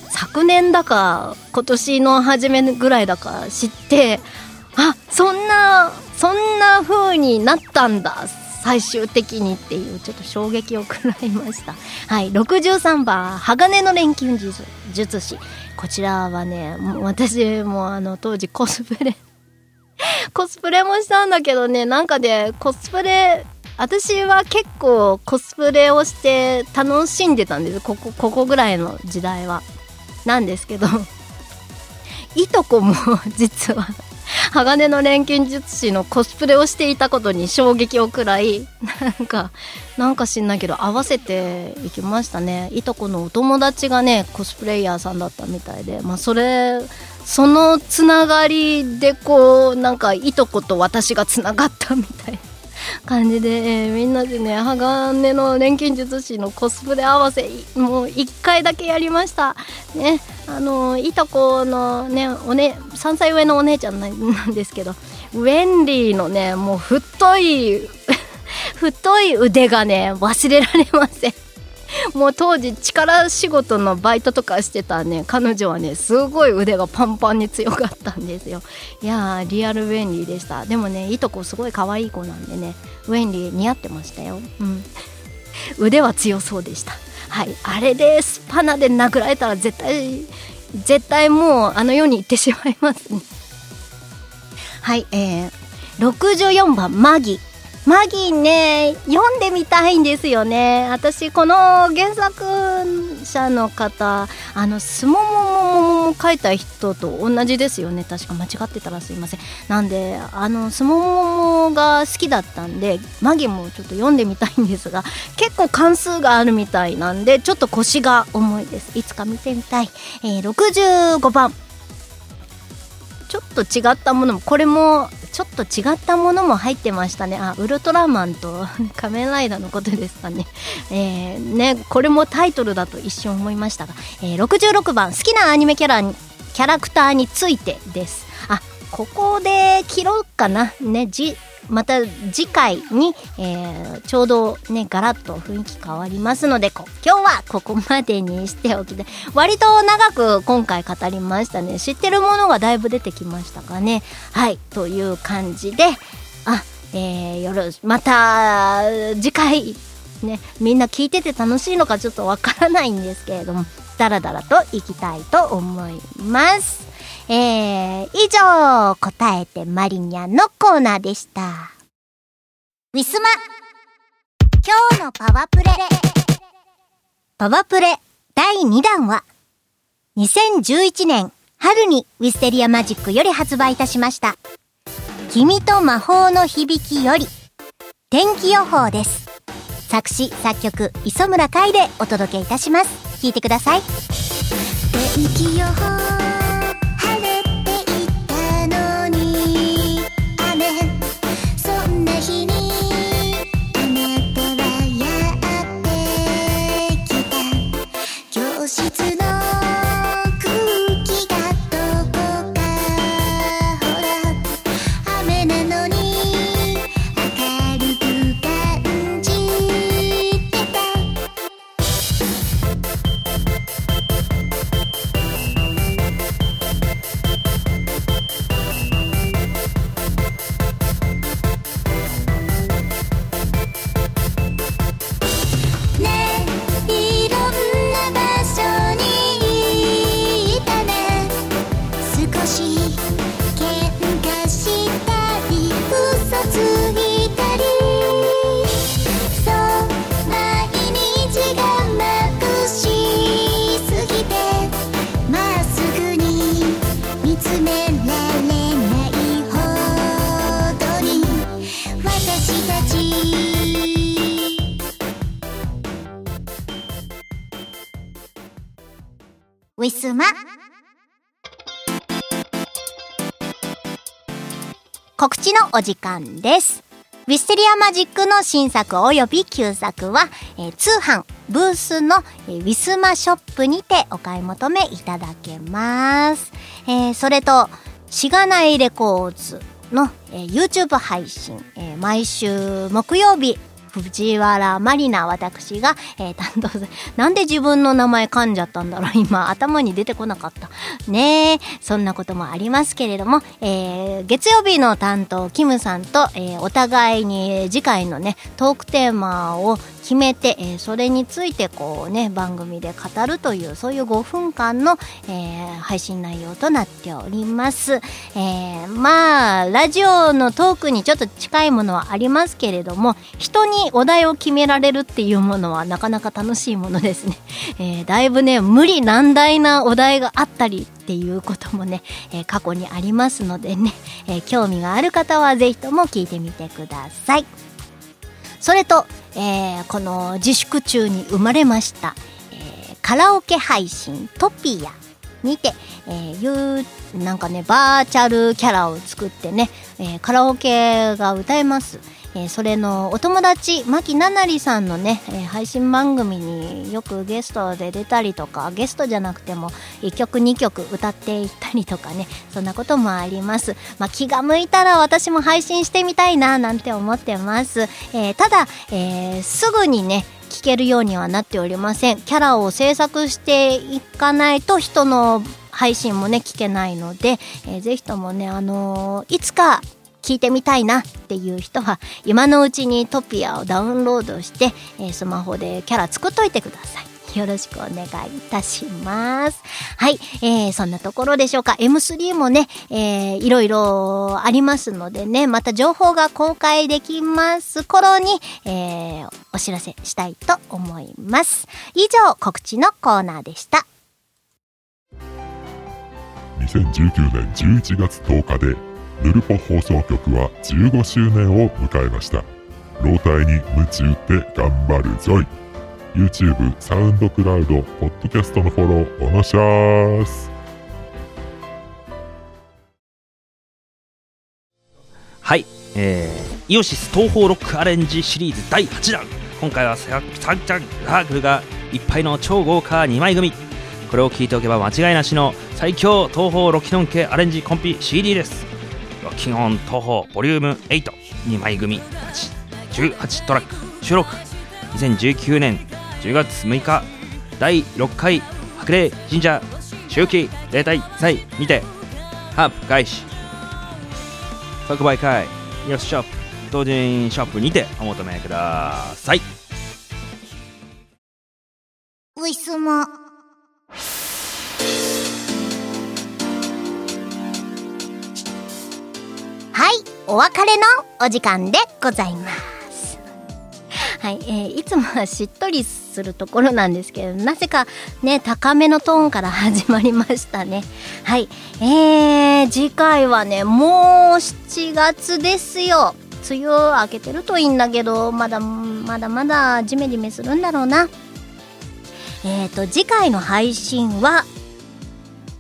昨年だか今年の初めぐらいだか知ってあそんなそんな風になったんだ。最終的にっていうちょっと衝撃を食らいました。はい63番鋼の錬金術術師。こちらはねもう私もあの当時コスプレ コスプレもしたんだけどねなんかねコスプレ私は結構コスプレをして楽しんでたんです。ここここぐらいの時代は。なんですけど いとこも実は鋼の錬金術師のコスプレをしていたことに衝撃を食らいなんかなんか知んないけど合わせていきましたね。いとこのお友達がねコスプレイヤーさんだったみたいで。まあそれそのつながりでこうなんかいとこと私がつながったみたいな。感じで、えーみんなでね鋼の錬金術師のコスプレ合わせもう1回だけやりました。ねあのいとこのねおね3歳上のお姉ちゃんなんなんですけどウェンリーのねもう太い 太い腕がね忘れられません。もう当時力仕事のバイトとかしてたね。彼女はねすごい腕がパンパンに強かったんですよ。いやーリアルウェンリーでした。でもねいとこすごい可愛い子なんでねウェンリー似合ってましたよ。うん。腕は強そうでした。はい。あれでスパナで殴られたら絶対絶対もうあの世に行ってしまいますね。はい。えー、64番マギ。マギーね読んでみたいんですよね。私この原作者の方あのスモモモモモ書いた人と同じですよね確か間違ってたらすいませんなんであのスモモモが好きだったんでマギもちょっと読んでみたいんですが結構関数があるみたいなんでちょっと腰が重いですいつか見てみたい、えー、65番ちょっと違ったものもこれもちょっと違ったものも入ってましたね。あウルトラマンと 仮面ライダーのことですかね。えー、ねこれもタイトルだと一瞬思いましたが、えー、66番好きなアニメキャラにキャラクターについてです。ここで切ろうかな。ねじまた次回に、えーちょうどねガラッと雰囲気変わりますのでこ今日はここまでにしておきたい。割と長く今回語りましたね。知ってるものがだいぶ出てきましたかね。はいという感じで。あえー、よろしまた次回ねみんな聞いてて楽しいのかちょっとわからないんですけれども。ダラダラといきたいと思いますえー、以上答えてマリニャのコーナーでしたウィスマ今日のパワプレパワプレ第2弾は、2011年春にウィステリアマジックより発売いたしました。君と魔法の響きより、天気予報です。作詞、作曲、磯村海でお届けいたします。聴いてください。天気予報晴れていたのに雨そんな日にあなたはやってきた教室のお時間です。ウィステリアマジックの新作及び旧作は、えー通販、ブースの、えーウィスマショップにてお買い求めいただけます。えーそれと、しがないレコーズの、えー YouTube 配信、えー毎週木曜日藤原まりな私が、えー担当する。なんで自分の名前噛んじゃったんだろう 今、頭に出てこなかった。ねえ、そんなこともありますけれども、えー月曜日の担当、キムさんと、えーお互いに次回のね、トークテーマを決めて、えーそれについてこうね、番組で語るという、そういう5分間の、えー配信内容となっております。えーまあ、ラジオのトークにちょっと近いものはありますけれども、人にお題を決められるっていうものはなかなか楽しいものですね。えだいぶね、無理難題なお題があったりっていうこともね、え過去にありますのでね、え興味がある方はぜひとも聞いてみてください。それと、えーこの自粛中に生まれました、えーカラオケ配信トピアにて、えーいうなんかねバーチャルキャラを作ってね、えーカラオケが歌えます。えーそれのお友達牧ななりさんのね、えー配信番組によくゲストで出たりとかゲストじゃなくても1曲2曲歌っていったりとかねそんなこともあります、まあ、気が向いたら私も配信してみたいななんて思ってます、えーただ、えすぐにね聞けるようにはなっておりません。キャラを制作していかないと人の配信もね聞けないので、えーぜひともねあのーいつか聞いてみたいなっていう人は今のうちにトピアをダウンロードして、えースマホでキャラ作っといてくださいよろしくお願いいたします。はい、えー、そんなところでしょうか。M3 もね、えー、いろいろありますのでね、また情報が公開できます頃に、えー、お知らせしたいと思います。以上、告知のコーナーでした。2019年11月10日でヌルポ放送局は15周年を迎えました。老体に夢中って頑張るぞい。YouTube、サウンドクラウド、ポッドキャストのフォローおのしゃーす。はい、えー、イオシス東方ロックアレンジシリーズ第8弾。今回はササンチャンラークルがいっぱいの超豪華2枚組これを聞いておけば間違いなしの最強東方ロキノン系アレンジコンピ CD ですロキオン東方ボリューム82枚組18トラック収録2019年10月6日第6回白麗神社周期例大祭にてハープ開始即売会イオシショップ同人ショップにてお求めくださいウイスモ。お別れのお時間でございます。はい、えーいつもはしっとりするところなんですけど、なぜかね、高めのトーンから始まりましたね。はい、えー、次回はね、もう7月ですよ。梅雨明けてるといいんだけど、まだまだまだジメジメするんだろうな。えー、と次回の配信は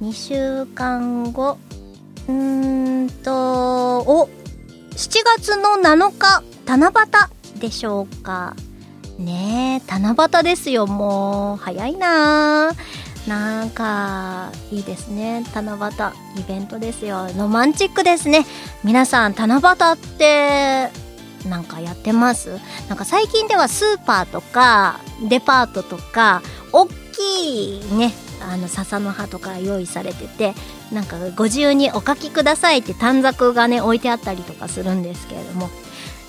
2週間後うーんとお7月の7日七夕でしょうか？ねえ七夕ですよもう。早いな。なんかいいですね。七夕イベントですよ。ロマンチックですね。皆さん七夕ってなんかやってます？なんか最近ではスーパーとかデパートとか大きいねあの笹の葉とか用意されててなんかご自由にお書きくださいって短冊がね置いてあったりとかするんですけれども。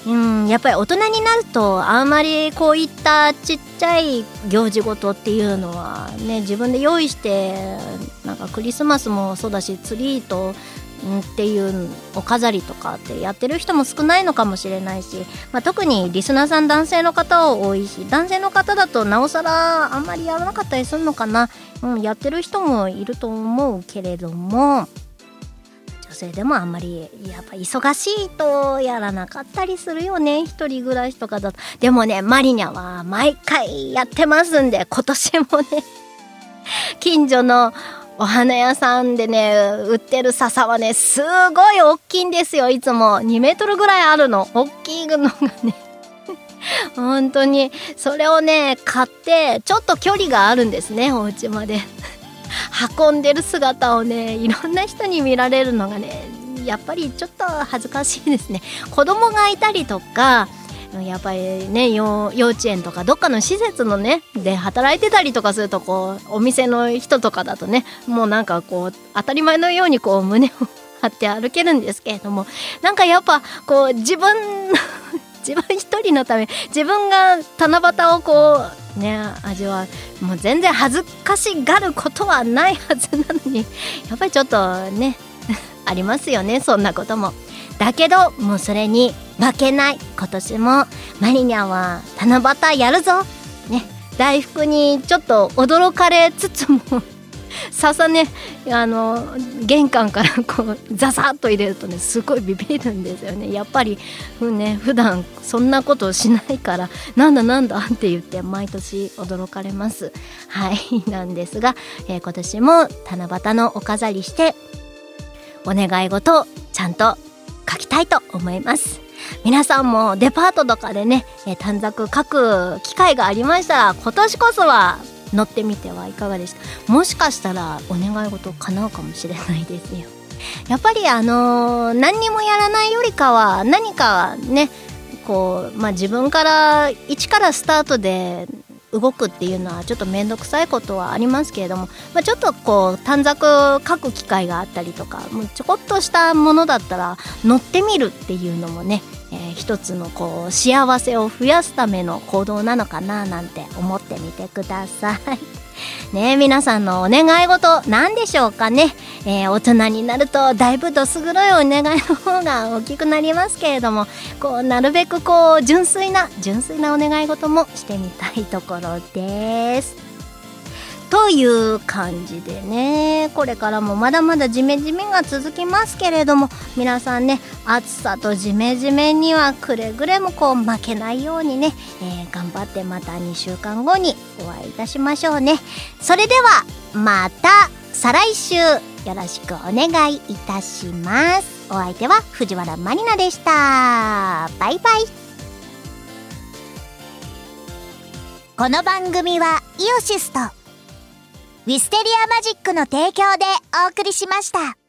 うんやっぱり大人になるとあんまりこういったちっちゃい行事ごとっていうのはね自分で用意してなんかクリスマスもそうだしツリーとっていうお飾りとかってやってる人も少ないのかもしれないし、まあ、特にリスナーさん男性の方多いし男性の方だとなおさらあんまりやらなかったりするのかな、うん、やってる人もいると思うけれども女性でもあんまりやっぱ忙しいとやらなかったりするよね一人暮らしとかだとでもねマリニャは毎回やってますんで今年もね近所のお花屋さんでね、売ってる笹はね、すごい大きいんですよ、いつも。2メートルぐらいあるの。大きいのがね。本当に。それをね、買って、ちょっと距離があるんですね、お家まで。運んでる姿をね、いろんな人に見られるのがね、やっぱりちょっと恥ずかしいですね。子供がいたりとか、やっぱりね幼幼稚園とかどっかの施設のねで働いてたりとかするとこうお店の人とかだとねもうなんかこう当たり前のようにこう胸を張って歩けるんですけれどもなんかやっぱこう自分自分一人のため自分が七夕をこうね味わう。もう全然恥ずかしがることはないはずなのにやっぱりちょっとね ありますよねそんなことも。だけどもうそれに負けない。今年もマリニャンは七夕やるぞ。ね大福にちょっと驚かれつつも笹ねあの玄関から こうザザッと入れるとねすごいビビるんですよね。やっぱりふね普段そんなことをしないからなんだなんだって言って毎年驚かれます。はいなんですが、えー今年も七夕のお飾りしてお願い事をちゃんと書きたいと思います。皆さんもデパートとかでね、えー短冊書く機会がありましたら今年こそは乗ってみてはいかがでしたもしかしたらお願い事叶うかもしれないですよ。やっぱりあのー何にもやらないよりかは何かねこうまあ自分から一からスタートで動くっていうのはちょっと面倒くさいことはありますけれども、まあ、ちょっとこう短冊書く機会があったりとかもうちょこっとしたものだったら乗ってみるっていうのもね、えー一つのこう幸せを増やすための行動なのかななんて思ってみてください。ね皆さんのお願い事何でしょうかね、えー大人になるとだいぶどす黒いお願いの方が大きくなりますけれどもこうなるべくこう純粋な純粋なお願い事もしてみたいところです。という感じでね。これからもまだまだジメジメが続きますけれども皆さんね暑さとジメジメにはくれぐれもこう負けないようにね、えー頑張ってまた2週間後にお会いいたしましょうね。それではまた再来週よろしくお願いいたします。お相手は藤原まりなでした。バイバイ。この番組はイオシスとウィステリアマジックの提供でお送りしました。